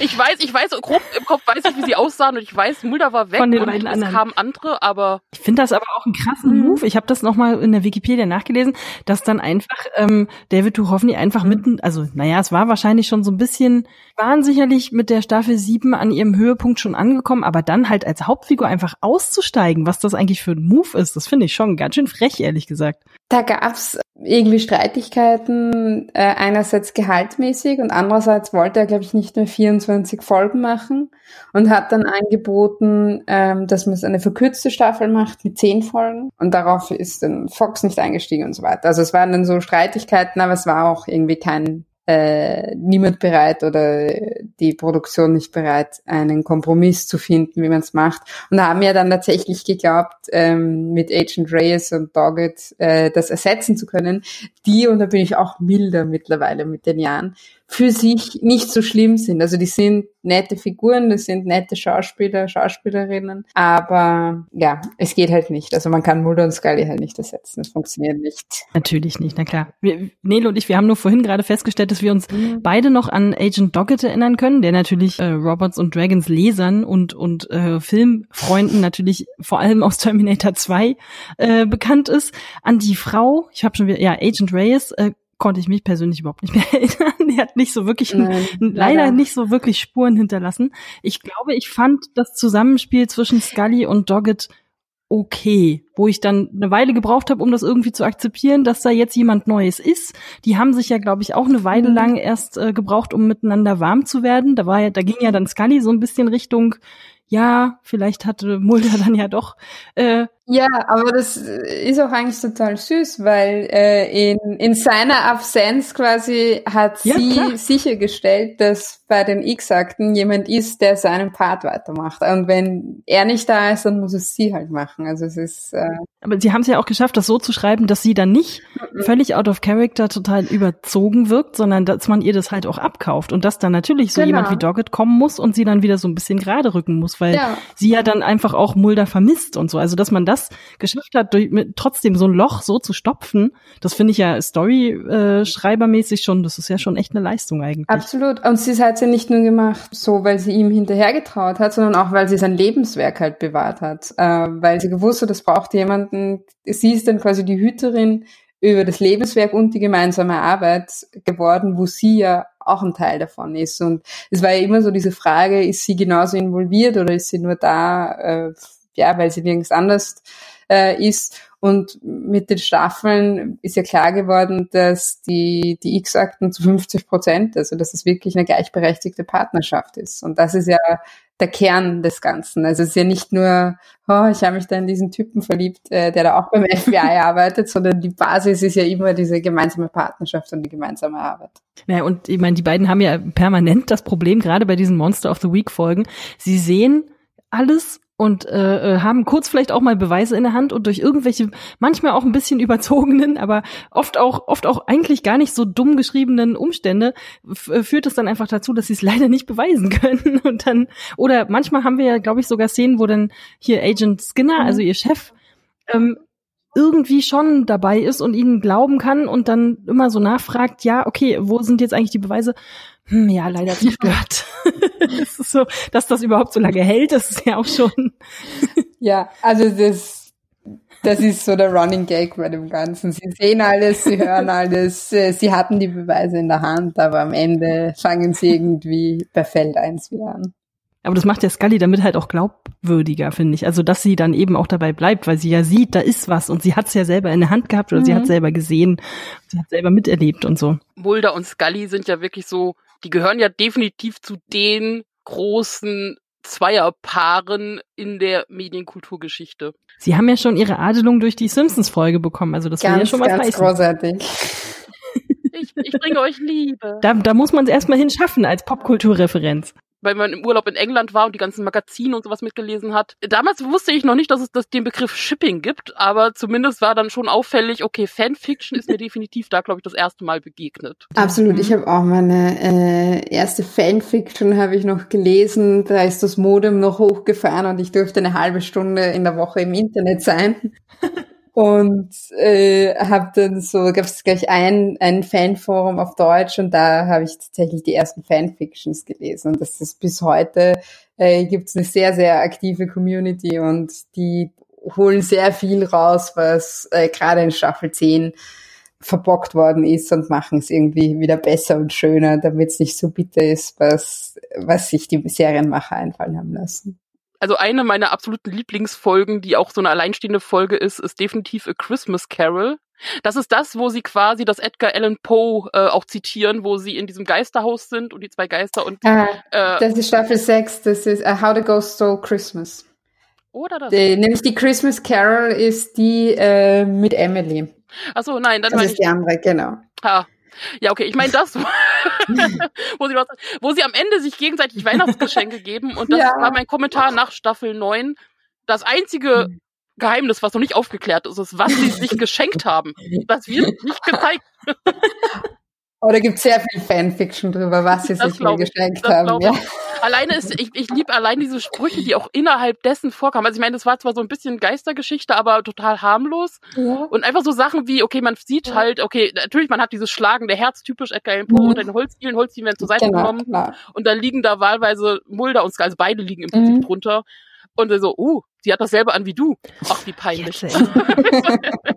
ich weiß, ich weiß, grob im Kopf weiß ich, wie sie aussahen und ich weiß, Mulder war weg Von den und beiden es anderen. kamen andere, aber Ich finde das aber auch einen krassen Mhm. Move. Ich habe das nochmal in der Wikipedia nachgelesen, dass dann einfach ähm, David Duchovny einfach mitten, also naja, es war wahrscheinlich schon so ein bisschen, waren sicherlich mit der Staffel 7 an ihrem Höhepunkt schon angekommen, aber dann halt als Hauptfigur einfach auszusteigen, was das eigentlich für ein Move ist, das finde ich schon ganz schön frech, ehrlich gesagt. Da gab's irgendwie Streitigkeiten, äh, einerseits gehaltmäßig und andererseits wollte er, glaube ich, nicht mehr 24 Folgen machen und hat dann angeboten, ähm, dass man es eine verkürzte Staffel macht mit 10 Folgen und darauf ist dann Fox nicht eingestiegen und so weiter. Also es waren dann so Streitigkeiten, aber es war auch irgendwie kein äh, niemand bereit oder die Produktion nicht bereit, einen Kompromiss zu finden, wie man es macht. Und da haben wir dann tatsächlich geglaubt, ähm, mit Agent Reyes und Doggett äh, das ersetzen zu können, die, und da bin ich auch milder mittlerweile mit den Jahren, für sich nicht so schlimm sind. Also die sind nette Figuren, das sind nette Schauspieler, Schauspielerinnen, aber ja, es geht halt nicht. Also man kann Mulder und Scully halt nicht ersetzen. Das funktioniert nicht. Natürlich nicht, na klar. Wir, Nele und ich, wir haben nur vorhin gerade festgestellt, dass wir uns Mhm. beide noch an Agent Doggett erinnern können, der natürlich äh, Robots und Dragons Lesern und und äh, Filmfreunden natürlich vor allem aus Terminator 2 äh, bekannt ist. An die Frau, ich habe schon wieder, ja, Agent Reyes, äh, konnte ich mich persönlich überhaupt nicht mehr erinnern. Die hat nicht so wirklich, Nein, leider leider. nicht so wirklich Spuren hinterlassen. Ich glaube, ich fand das Zusammenspiel zwischen Scully und Doggett okay, wo ich dann eine Weile gebraucht habe, um das irgendwie zu akzeptieren, dass da jetzt jemand Neues ist. Die haben sich ja, glaube ich, auch eine Weile Mhm. lang erst äh, gebraucht, um miteinander warm zu werden. Da war ja, da ging ja dann Scully so ein bisschen Richtung, ja, vielleicht hatte Mulder dann ja doch äh, Ja, aber das ist auch eigentlich total süß, weil äh, in, in seiner Absenz quasi hat Ja, sie klar. sichergestellt, dass bei den X-Akten jemand ist, der seinen Part weitermacht. Und wenn er nicht da ist, dann muss es sie halt machen. Also es ist äh, Aber sie haben es ja auch geschafft, das so zu schreiben, dass sie dann nicht völlig out of character total überzogen wirkt, sondern dass man ihr das halt auch abkauft und dass dann natürlich so Genau. jemand wie Doggett kommen muss und sie dann wieder so ein bisschen gerade rücken muss, weil Ja. sie ja dann einfach auch Mulder vermisst und so. Also dass man das geschafft hat, durch, mit, trotzdem so ein Loch so zu stopfen, das finde ich ja Story-Schreibermäßig schon, das ist ja schon echt eine Leistung eigentlich. Absolut. Und sie hat es ja nicht nur gemacht, so weil sie ihm hinterhergetraut hat, sondern auch weil sie sein Lebenswerk halt bewahrt hat. Äh, weil sie gewusst hat, es braucht jemanden. Sie ist dann quasi die Hüterin über das Lebenswerk und die gemeinsame Arbeit geworden, wo sie ja auch ein Teil davon ist. Und es war ja immer so diese Frage, ist sie genauso involviert oder ist sie nur da, äh, ja, weil sie nirgends anders äh, ist. Und mit den Staffeln ist ja klar geworden, dass die, die X-Akten zu 50 Prozent, also dass es wirklich eine gleichberechtigte Partnerschaft ist. Und das ist ja der Kern des Ganzen. Also es ist ja nicht nur, oh, ich habe mich da in diesen Typen verliebt, äh, der da auch beim FBI arbeitet, sondern die Basis ist ja immer diese gemeinsame Partnerschaft und die gemeinsame Arbeit. Naja, und ich meine, die beiden haben ja permanent das Problem, gerade bei diesen Monster of the Week Folgen, sie sehen alles und äh, äh, haben kurz vielleicht auch mal Beweise in der Hand und durch irgendwelche manchmal auch ein bisschen überzogenen, aber oft auch oft auch eigentlich gar nicht so dumm geschriebenen Umstände äh, führt es dann einfach dazu, dass sie es leider nicht beweisen können und dann oder manchmal haben wir ja glaube ich sogar Szenen, wo dann hier Agent Skinner, Mhm. also ihr Chef, ähm, irgendwie schon dabei ist und ihnen glauben kann und dann immer so nachfragt, ja, okay, wo sind jetzt eigentlich die Beweise? Hm, ja, leider zerstört. das ist so, dass das überhaupt so lange hält, das ist ja auch schon. Ja, also das, das ist so der Running Gag bei dem Ganzen. Sie sehen alles, sie hören alles, äh, sie hatten die Beweise in der Hand, aber am Ende fangen sie irgendwie bei Feld 1 wieder an. Aber das macht ja Scully damit halt auch glaubwürdiger, finde ich. Also, dass sie dann eben auch dabei bleibt, weil sie ja sieht, da ist was und sie hat es ja selber in der Hand gehabt oder sie Mhm. hat selber gesehen, sie hat selber miterlebt und so. Mulder und Scully sind ja wirklich so, die gehören ja definitiv zu den großen Zweierpaaren in der Medienkulturgeschichte. Sie haben ja schon ihre Adelung durch die Simpsons-Folge bekommen, also das ganz, will ja schon was ganz heißen. großartig. Ich, ich bringe euch Liebe. Da, da muss man es erstmal hinschaffen als Popkulturreferenz. weil man im Urlaub in England war und die ganzen Magazine und sowas mitgelesen hat. Damals wusste ich noch nicht, dass es das, den Begriff Shipping gibt, aber zumindest war dann schon auffällig, okay, Fanfiction ist mir definitiv da, glaube ich, das erste Mal begegnet. Absolut, ich habe auch meine äh, erste Fanfiction habe ich noch gelesen. Da ist das Modem noch hochgefahren und ich durfte eine halbe Stunde in der Woche im Internet sein. Und äh, habe dann so, gab es gleich ein, ein Fanforum auf Deutsch und da habe ich tatsächlich die ersten Fanfictions gelesen. Und das ist bis heute, äh, gibt es eine sehr, sehr aktive Community und die holen sehr viel raus, was äh, gerade in Staffel 10 verbockt worden ist und machen es irgendwie wieder besser und schöner, damit es nicht so bitter ist, was, was sich die Serienmacher einfallen haben lassen. Also eine meiner absoluten Lieblingsfolgen, die auch so eine alleinstehende Folge ist, ist definitiv A Christmas Carol. Das ist das, wo sie quasi das Edgar Allan Poe äh, auch zitieren, wo sie in diesem Geisterhaus sind und die zwei Geister und Ah, äh, das ist Staffel 6, das ist uh, How the Ghost Stole Christmas. oder das. Die, nämlich die Christmas Carol ist die äh, mit Emily. Achso, nein, dann Das ist ich. die andere, genau. Ah. Ja, okay, ich meine das, wo, sie, wo sie am Ende sich gegenseitig Weihnachtsgeschenke geben und das Ja. war mein Kommentar nach Staffel 9. Das einzige Geheimnis, was noch nicht aufgeklärt ist, ist, was sie sich geschenkt haben. Das wird nicht gezeigt. Oh, da gibt es sehr viel Fanfiction drüber, was sie Das sich ich, geschenkt haben. Ja. Alleine ist, ich, ich liebe allein diese Sprüche, die auch innerhalb dessen vorkamen. Also ich meine, das war zwar so ein bisschen Geistergeschichte, aber total harmlos. Ja. Und einfach so Sachen wie, okay, man sieht halt, okay, natürlich, man hat dieses schlagende Herz, typisch Edgar Allan Poe Mhm. unter den Holzdielen, Holzdielen werden zur Seite Genau, genommen. genau. Und da liegen da wahlweise Mulder und Sky, also beide liegen im Prinzip Mhm. drunter. Und so, uh, sie hat dasselbe an wie du. Ach, wie peinlich.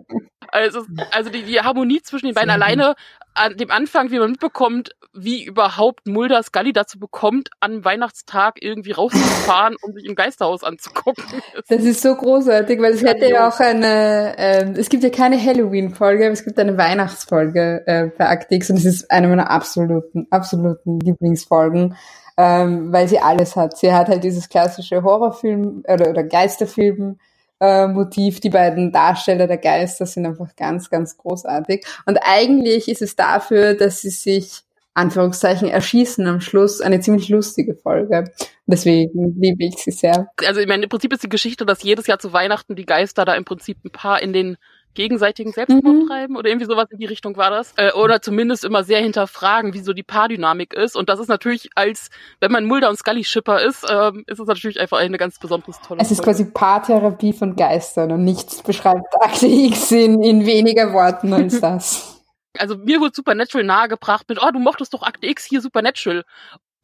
Also, also die, die Harmonie zwischen den beiden alleine an dem Anfang, wie man mitbekommt, wie überhaupt Mulder Scully dazu bekommt, an Weihnachtstag irgendwie rauszufahren, um sich im Geisterhaus anzugucken. Das ist so großartig, weil es hätte ja auch eine, ähm, es gibt ja keine Halloween-Folge, aber es gibt eine Weihnachtsfolge äh, bei X und es ist eine meiner absoluten, absoluten Lieblingsfolgen, ähm, weil sie alles hat. Sie hat halt dieses klassische Horrorfilm oder, oder Geisterfilm. Äh, Motiv, die beiden Darsteller der Geister sind einfach ganz, ganz großartig. Und eigentlich ist es dafür, dass sie sich Anführungszeichen erschießen am Schluss eine ziemlich lustige Folge. Deswegen liebe ich sie sehr. Also ich meine, im Prinzip ist die Geschichte, dass jedes Jahr zu Weihnachten die Geister da im Prinzip ein paar in den gegenseitigen Selbstmord Mhm. treiben oder irgendwie sowas in die Richtung war das. Äh, oder zumindest immer sehr hinterfragen, wie so die Paardynamik ist. Und das ist natürlich als, wenn man Mulder und Scully Shipper ist, ähm, ist es natürlich einfach eine ganz besonders tolle Es ist Folge. quasi Paartherapie von Geistern und nichts beschreibt Akte X in, in weniger Worten als das. also mir wurde Supernatural nahegebracht mit, oh, du mochtest doch Akte X hier Supernatural.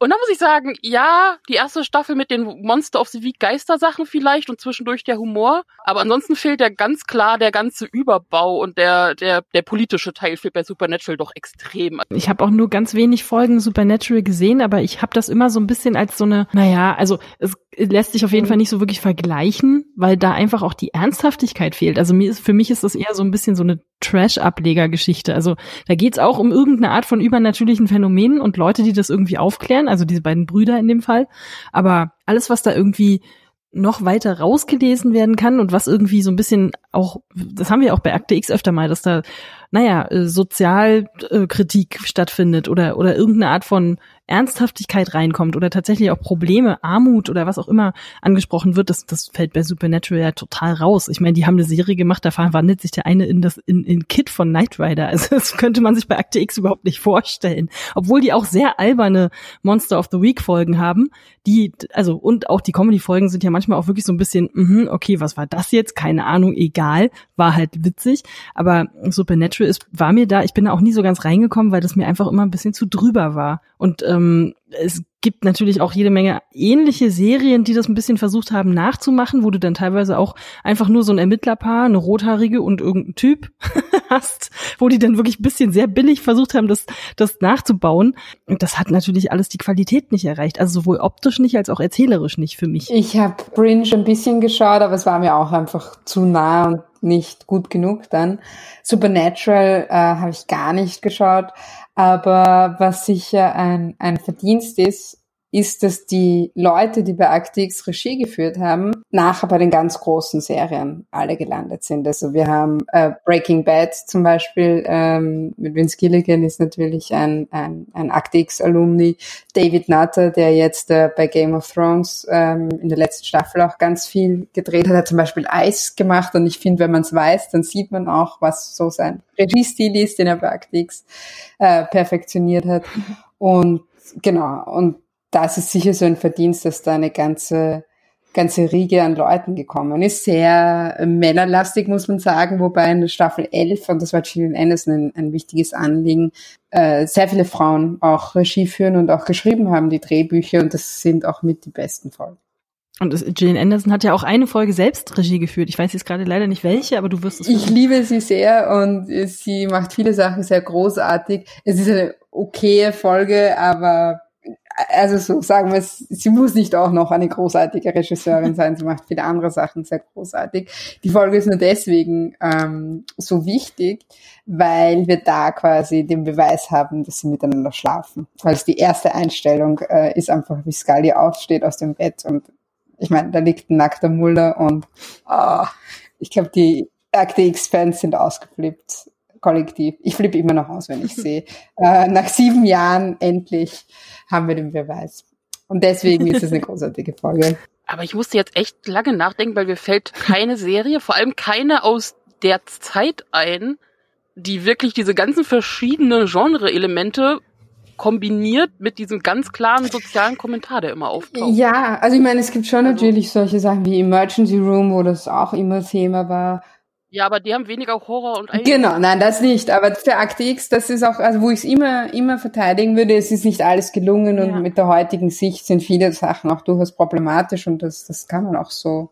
Und da muss ich sagen, ja, die erste Staffel mit den Monster of the Week Geistersachen vielleicht und zwischendurch der Humor. Aber ansonsten fehlt ja ganz klar der ganze Überbau und der, der, der politische Teil fehlt bei Supernatural doch extrem. Ich habe auch nur ganz wenig Folgen Supernatural gesehen, aber ich habe das immer so ein bisschen als so eine, naja, also es lässt sich auf jeden. Fall nicht so wirklich vergleichen, weil da einfach auch die Ernsthaftigkeit fehlt. Also mir ist, für mich ist das eher so ein bisschen so eine Trash-Ableger-Geschichte. Also da geht's auch um irgendeine Art von übernatürlichen Phänomenen und Leute, die das irgendwie aufklären, also diese beiden Brüder in dem Fall. Aber alles, was da irgendwie noch weiter rausgelesen werden kann und was irgendwie so ein bisschen auch, das haben wir auch bei Akte X öfter mal, dass da, naja, äh, Sozialkritik stattfindet oder, oder irgendeine Art von Ernsthaftigkeit reinkommt oder tatsächlich auch Probleme, Armut oder was auch immer angesprochen wird, das, das fällt bei Supernatural ja total raus. Ich meine, die haben eine Serie gemacht, da verwandelt sich der eine in das in, in Kid von Knight Rider. Also das könnte man sich bei Akte X überhaupt nicht vorstellen. Obwohl die auch sehr alberne Monster of the Week Folgen haben, die, also und auch die Comedy-Folgen sind ja manchmal auch wirklich so ein bisschen, mhm, okay, was war das jetzt? Keine Ahnung, egal, war halt witzig. Aber Supernatural ist, war mir da, ich bin da auch nie so ganz reingekommen, weil das mir einfach immer ein bisschen zu drüber war. Und ähm, es gibt natürlich auch jede Menge ähnliche Serien, die das ein bisschen versucht haben nachzumachen, wo du dann teilweise auch einfach nur so ein Ermittlerpaar, eine rothaarige und irgendein Typ hast, wo die dann wirklich ein bisschen sehr billig versucht haben, das, das nachzubauen. Und das hat natürlich alles die Qualität nicht erreicht. Also sowohl optisch nicht als auch erzählerisch nicht für mich. Ich habe Bringe ein bisschen geschaut, aber es war mir auch einfach zu nah und nicht gut genug dann. Supernatural äh, habe ich gar nicht geschaut, aber was sicher ein, ein Verdienst ist, ist, dass die Leute, die bei Akte X Regie geführt haben, nachher bei den ganz großen Serien alle gelandet sind. Also wir haben äh, Breaking Bad zum Beispiel ähm, mit Vince Gilligan ist natürlich ein, ein, ein Akte X Alumni. David Nutter, der jetzt äh, bei Game of Thrones ähm, in der letzten Staffel auch ganz viel gedreht hat, hat zum Beispiel Eis gemacht und ich finde, wenn man es weiß, dann sieht man auch, was so sein Regiestil ist, den er bei Akte X äh, perfektioniert hat. Und genau, und das ist sicher so ein Verdienst, dass da eine ganze ganze Riege an Leuten gekommen ist. Sehr männerlastig, muss man sagen, wobei in der Staffel 11, und das war Gillian Anderson ein, ein wichtiges Anliegen, äh, sehr viele Frauen auch Regie führen und auch geschrieben haben, die Drehbücher, und das sind auch mit die besten Folgen. Und Gillian Anderson hat ja auch eine Folge selbst Regie geführt. Ich weiß jetzt gerade leider nicht welche, aber du wirst es. Ich liebe sie sehr und sie macht viele Sachen sehr großartig. Es ist eine okaye Folge, aber also so sagen wir es, sie muss nicht auch noch eine großartige Regisseurin sein, sie macht viele andere Sachen sehr großartig. Die Folge ist nur deswegen ähm, so wichtig, weil wir da quasi den Beweis haben, dass sie miteinander schlafen. Es die erste Einstellung äh, ist einfach, wie Scully aufsteht aus dem Bett und ich meine, da liegt ein nackter Mulder und oh, ich glaube, die Akte X-Fans sind ausgeflippt kollektiv. Ich flippe immer noch aus, wenn ich sehe. Äh, nach sieben Jahren endlich haben wir den Beweis. Und deswegen ist es eine großartige Folge. Aber ich musste jetzt echt lange nachdenken, weil mir fällt keine Serie, vor allem keine aus der Zeit ein, die wirklich diese ganzen verschiedenen Genre-Elemente kombiniert mit diesem ganz klaren sozialen Kommentar, der immer auftaucht. Ja, also ich meine, es gibt schon also, natürlich solche Sachen wie Emergency Room, wo das auch immer Thema war. Ja, aber die haben weniger Horror und Eigen Genau, nein, das nicht. Aber für Akte X, das ist auch, also wo ich es immer, immer verteidigen würde, es ist nicht alles gelungen ja. und mit der heutigen Sicht sind viele Sachen auch durchaus problematisch und das, das kann man auch so,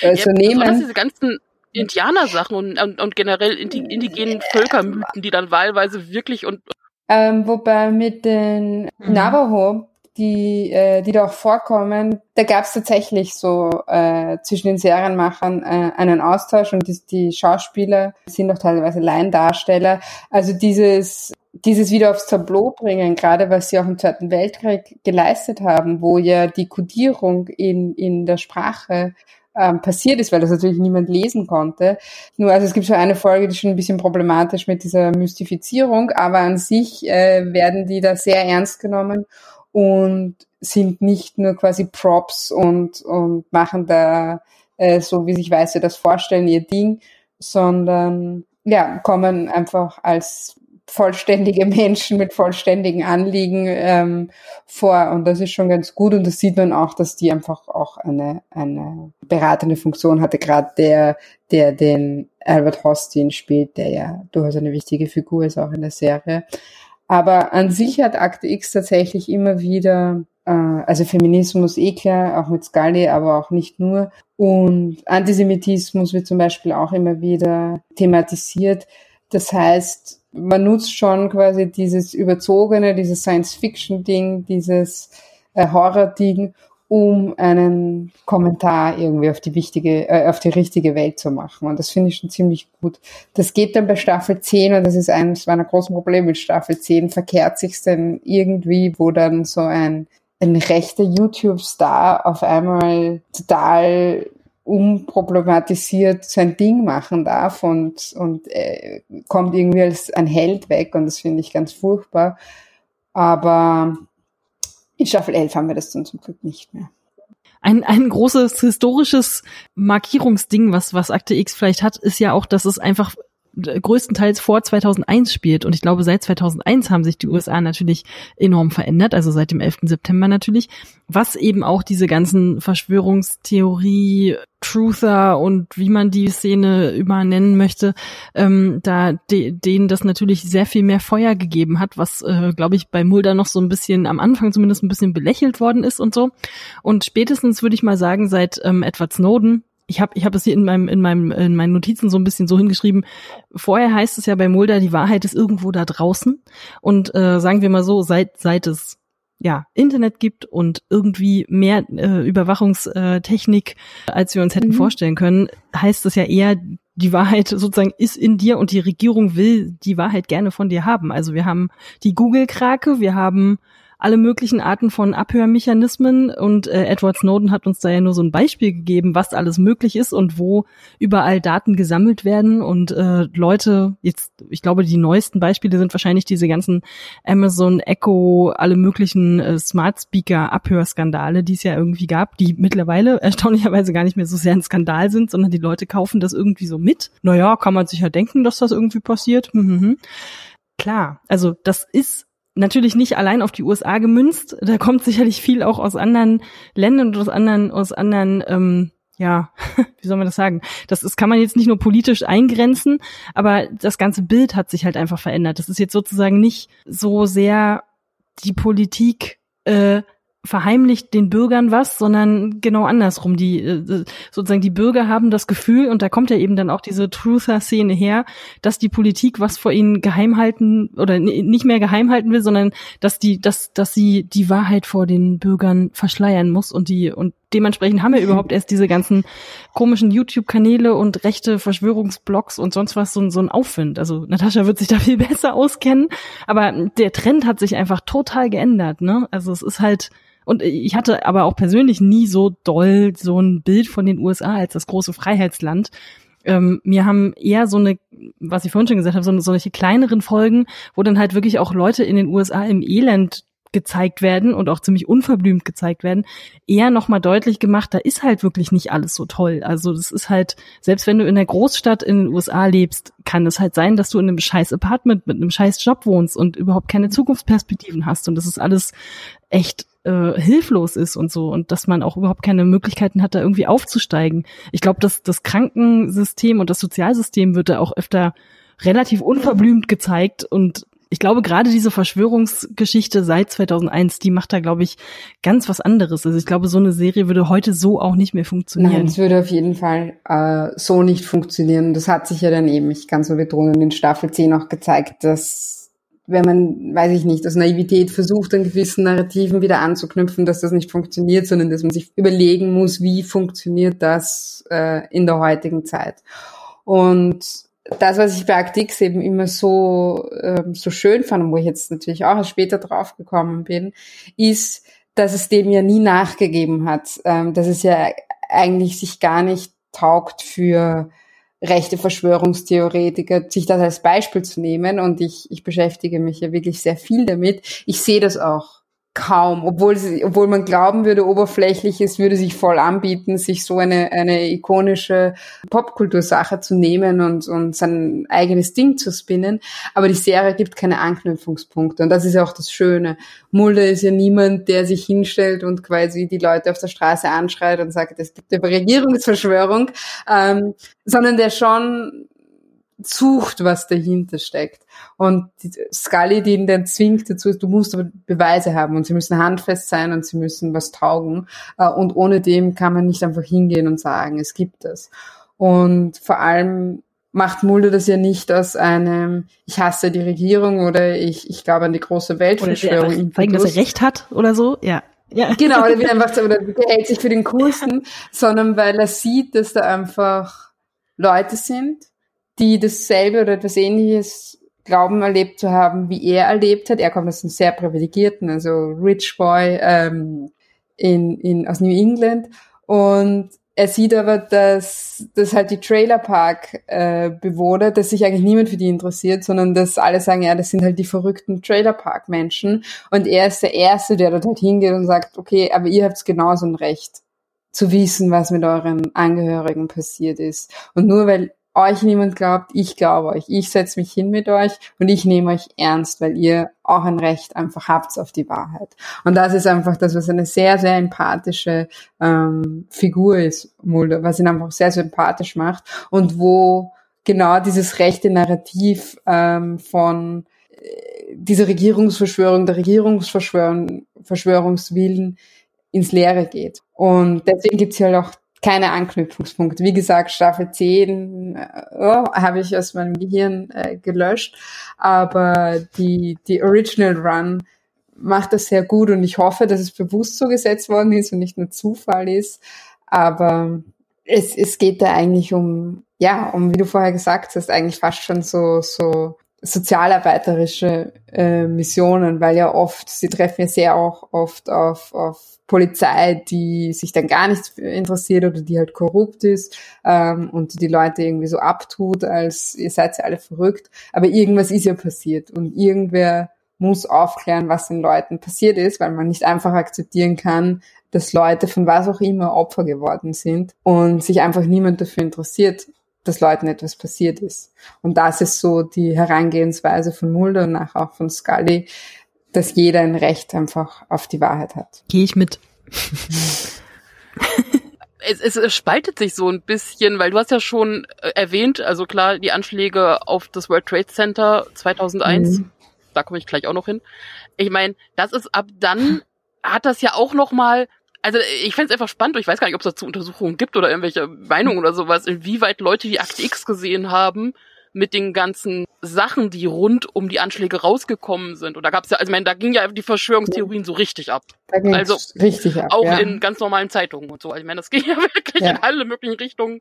äh, ja, so nehmen. diese ganzen Indianer-Sachen und, und, und generell indigenen Völkermythen, die dann wahlweise wirklich und ähm, wobei mit den mhm. Navajo die, äh, die da auch vorkommen, da gab es tatsächlich so äh, zwischen den Serienmachern äh, einen Austausch und die, die Schauspieler sind auch teilweise Laiendarsteller. Also dieses dieses wieder aufs Tableau bringen, gerade was sie auch im Zweiten Weltkrieg geleistet haben, wo ja die Kodierung in, in der Sprache ähm, passiert ist, weil das natürlich niemand lesen konnte. Nur, also es gibt schon eine Folge, die ist schon ein bisschen problematisch mit dieser Mystifizierung, aber an sich äh, werden die da sehr ernst genommen und sind nicht nur quasi Props und, und machen da, äh, so wie sich Weiße das vorstellen, ihr Ding, sondern ja, kommen einfach als vollständige Menschen mit vollständigen Anliegen ähm, vor. Und das ist schon ganz gut. Und das sieht man auch, dass die einfach auch eine, eine beratende Funktion hatte, gerade der, der den Albert Hostin spielt, der ja durchaus eine wichtige Figur ist, auch in der Serie. Aber an sich hat Akte X tatsächlich immer wieder, äh, also Feminismus eh klar, auch mit Scully, aber auch nicht nur. Und Antisemitismus wird zum Beispiel auch immer wieder thematisiert. Das heißt, man nutzt schon quasi dieses überzogene, dieses Science-Fiction-Ding, dieses äh, Horror-Ding, um einen Kommentar irgendwie auf die wichtige, äh, auf die richtige Welt zu machen. Und das finde ich schon ziemlich gut. Das geht dann bei Staffel 10 und das ist eines meiner großen Probleme mit Staffel 10, verkehrt sich dann irgendwie, wo dann so ein, ein rechter YouTube-Star auf einmal total unproblematisiert sein Ding machen darf und, und äh, kommt irgendwie als ein Held weg und das finde ich ganz furchtbar. Aber in Staffel 11 haben wir das dann zum Glück nicht mehr. Ein, ein großes historisches Markierungsding, was, was Akte X vielleicht hat, ist ja auch, dass es einfach größtenteils vor 2001 spielt. Und ich glaube, seit 2001 haben sich die USA natürlich enorm verändert, also seit dem 11. September natürlich, was eben auch diese ganzen Verschwörungstheorie, Truther und wie man die Szene immer nennen möchte, ähm, da de, denen das natürlich sehr viel mehr Feuer gegeben hat, was, äh, glaube ich, bei Mulder noch so ein bisschen am Anfang zumindest ein bisschen belächelt worden ist und so. Und spätestens würde ich mal sagen, seit ähm, Edward Snowden ich habe ich hab es hier in meinem in meinem in meinen Notizen so ein bisschen so hingeschrieben. Vorher heißt es ja bei Mulder, die Wahrheit ist irgendwo da draußen und äh, sagen wir mal so, seit seit es ja Internet gibt und irgendwie mehr äh, Überwachungstechnik, als wir uns hätten mhm. vorstellen können, heißt es ja eher die Wahrheit sozusagen ist in dir und die Regierung will die Wahrheit gerne von dir haben. Also wir haben die Google-Krake, wir haben alle möglichen Arten von Abhörmechanismen und äh, Edward Snowden hat uns da ja nur so ein Beispiel gegeben, was alles möglich ist und wo überall Daten gesammelt werden und äh, Leute, jetzt, ich glaube, die neuesten Beispiele sind wahrscheinlich diese ganzen Amazon Echo, alle möglichen äh, Smart Speaker Abhörskandale, die es ja irgendwie gab, die mittlerweile erstaunlicherweise gar nicht mehr so sehr ein Skandal sind, sondern die Leute kaufen das irgendwie so mit. Naja, kann man sich ja denken, dass das irgendwie passiert. Mhm. Klar, also das ist natürlich nicht allein auf die USA gemünzt. Da kommt sicherlich viel auch aus anderen Ländern und aus anderen, aus anderen, ähm, ja, wie soll man das sagen? Das ist, kann man jetzt nicht nur politisch eingrenzen, aber das ganze Bild hat sich halt einfach verändert. Das ist jetzt sozusagen nicht so sehr die Politik äh, verheimlicht den Bürgern was, sondern genau andersrum. Die äh, sozusagen die Bürger haben das Gefühl, und da kommt ja eben dann auch diese Truther-Szene her, dass die Politik was vor ihnen geheim halten oder nicht mehr geheim halten will, sondern dass die, dass, dass sie die Wahrheit vor den Bürgern verschleiern muss und die und dementsprechend haben wir überhaupt erst diese ganzen komischen YouTube-Kanäle und rechte Verschwörungsblogs und sonst was so, so ein Aufwind. Also Natascha wird sich da viel besser auskennen, aber der Trend hat sich einfach total geändert. Ne? Also es ist halt und ich hatte aber auch persönlich nie so doll so ein Bild von den USA als das große Freiheitsland. Ähm, mir haben eher so eine, was ich vorhin schon gesagt habe, so solche kleineren Folgen, wo dann halt wirklich auch Leute in den USA im Elend gezeigt werden und auch ziemlich unverblümt gezeigt werden, eher nochmal deutlich gemacht, da ist halt wirklich nicht alles so toll. Also das ist halt, selbst wenn du in der Großstadt in den USA lebst, kann es halt sein, dass du in einem scheiß Apartment mit einem scheiß Job wohnst und überhaupt keine Zukunftsperspektiven hast. Und das ist alles echt äh, hilflos ist und so und dass man auch überhaupt keine Möglichkeiten hat, da irgendwie aufzusteigen. Ich glaube, dass das Krankensystem und das Sozialsystem wird da auch öfter relativ unverblümt gezeigt und ich glaube, gerade diese Verschwörungsgeschichte seit 2001, die macht da, glaube ich, ganz was anderes. Also ich glaube, so eine Serie würde heute so auch nicht mehr funktionieren. Nein, es würde auf jeden Fall äh, so nicht funktionieren. Das hat sich ja dann eben, ich kann so betonen, in Staffel 10 auch gezeigt, dass wenn man, weiß ich nicht, aus Naivität versucht, an gewissen Narrativen wieder anzuknüpfen, dass das nicht funktioniert, sondern dass man sich überlegen muss, wie funktioniert das äh, in der heutigen Zeit. Und das, was ich bei Actix eben immer so, ähm, so schön fand, wo ich jetzt natürlich auch später draufgekommen bin, ist, dass es dem ja nie nachgegeben hat, ähm, dass es ja eigentlich sich gar nicht taugt für rechte Verschwörungstheoretiker, sich das als Beispiel zu nehmen. Und ich, ich beschäftige mich ja wirklich sehr viel damit. Ich sehe das auch kaum, obwohl, sie, obwohl man glauben würde, oberflächlich es würde sich voll anbieten, sich so eine, eine ikonische Popkultursache zu nehmen und, und sein eigenes Ding zu spinnen. Aber die Serie gibt keine Anknüpfungspunkte und das ist ja auch das Schöne. Mulder ist ja niemand, der sich hinstellt und quasi die Leute auf der Straße anschreit und sagt, es gibt eine Regierungsverschwörung, ähm, sondern der schon sucht, was dahinter steckt. Und Scully, die ihn dann zwingt dazu, du musst aber Beweise haben und sie müssen handfest sein und sie müssen was taugen. Äh, und ohne dem kann man nicht einfach hingehen und sagen, es gibt es. Und vor allem macht Mulder das ja nicht aus einem, ich hasse die Regierung oder ich, ich glaube an die große Weltverschwörung. Oder der, dass er recht hat oder so, ja. Ja. Genau, oder will einfach oder der hält sich für den Coolsten, sondern weil er sieht, dass da einfach Leute sind, die dasselbe oder etwas ähnliches glauben erlebt zu haben, wie er erlebt hat. Er kommt aus einem sehr privilegierten, also Rich Boy ähm, in, in, aus New England. Und er sieht aber, dass, dass halt die Trailerpark-Bewohner, äh, dass sich eigentlich niemand für die interessiert, sondern dass alle sagen, ja, das sind halt die verrückten Trailerpark-Menschen. Und er ist der Erste, der dort halt hingeht und sagt, okay, aber ihr habt genauso ein Recht zu wissen, was mit euren Angehörigen passiert ist. Und nur weil euch niemand glaubt, ich glaube euch. Ich setze mich hin mit euch und ich nehme euch ernst, weil ihr auch ein Recht einfach habt auf die Wahrheit. Und das ist einfach das, was eine sehr, sehr empathische ähm, Figur ist, Mulder, was ihn einfach sehr sympathisch macht und wo genau dieses rechte Narrativ ähm, von äh, dieser Regierungsverschwörung, der Regierungsverschwörung, Verschwörungswillen ins Leere geht. Und deswegen gibt's hier halt auch keine Anknüpfungspunkte. Wie gesagt, Staffel 10 äh, oh, habe ich aus meinem Gehirn äh, gelöscht, aber die, die Original Run macht das sehr gut und ich hoffe, dass es bewusst so gesetzt worden ist und nicht nur Zufall ist. Aber es, es geht da eigentlich um, ja, um, wie du vorher gesagt hast, eigentlich fast schon so, so sozialarbeiterische äh, Missionen, weil ja oft, sie treffen ja sehr auch oft auf, auf Polizei, die sich dann gar nicht interessiert oder die halt korrupt ist ähm, und die Leute irgendwie so abtut, als ihr seid ja alle verrückt. Aber irgendwas ist ja passiert und irgendwer muss aufklären, was den Leuten passiert ist, weil man nicht einfach akzeptieren kann, dass Leute von was auch immer Opfer geworden sind und sich einfach niemand dafür interessiert, dass Leuten etwas passiert ist. Und das ist so die Herangehensweise von Mulder und nachher auch von Scully, dass jeder ein Recht einfach auf die Wahrheit hat. Gehe ich mit. es, es, spaltet sich so ein bisschen, weil du hast ja schon äh, erwähnt, also klar, die Anschläge auf das World Trade Center 2001, mhm. da komme ich gleich auch noch hin. Ich meine, das ist ab dann hat das ja auch noch mal also ich fände es einfach spannend, ich weiß gar nicht, ob es dazu Untersuchungen gibt oder irgendwelche Meinungen oder sowas, inwieweit Leute die Akte X gesehen haben mit den ganzen Sachen, die rund um die Anschläge rausgekommen sind. Und da gab's ja, also ich meine, da ging ja die Verschwörungstheorien so richtig ab. also richtig ab, auch ja. in ganz normalen Zeitungen und so. Also ich meine, das ging ja wirklich ja. in alle möglichen Richtungen.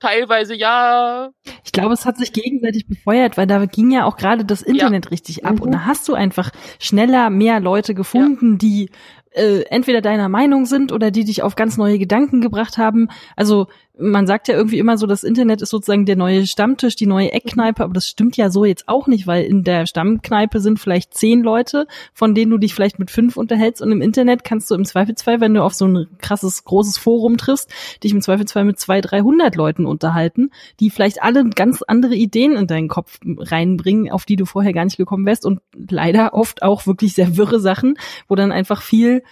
Teilweise ja. Ich glaube, es hat sich gegenseitig befeuert, weil da ging ja auch gerade das Internet ja. richtig ab. Mhm. Und da hast du einfach schneller mehr Leute gefunden, die äh, entweder deiner Meinung sind oder die dich auf ganz neue Gedanken gebracht haben. Also man sagt ja irgendwie immer so, das Internet ist sozusagen der neue Stammtisch, die neue Eckkneipe, aber das stimmt ja so jetzt auch nicht, weil in der Stammkneipe sind vielleicht zehn Leute, von denen du dich vielleicht mit fünf unterhältst und im Internet kannst du im Zweifelsfall, wenn du auf so ein krasses, großes Forum triffst, dich im Zweifelsfall mit zwei, dreihundert Leuten unterhalten, die vielleicht alle ganz andere Ideen in deinen Kopf reinbringen, auf die du vorher gar nicht gekommen wärst und leider oft auch wirklich sehr wirre Sachen, wo dann einfach viel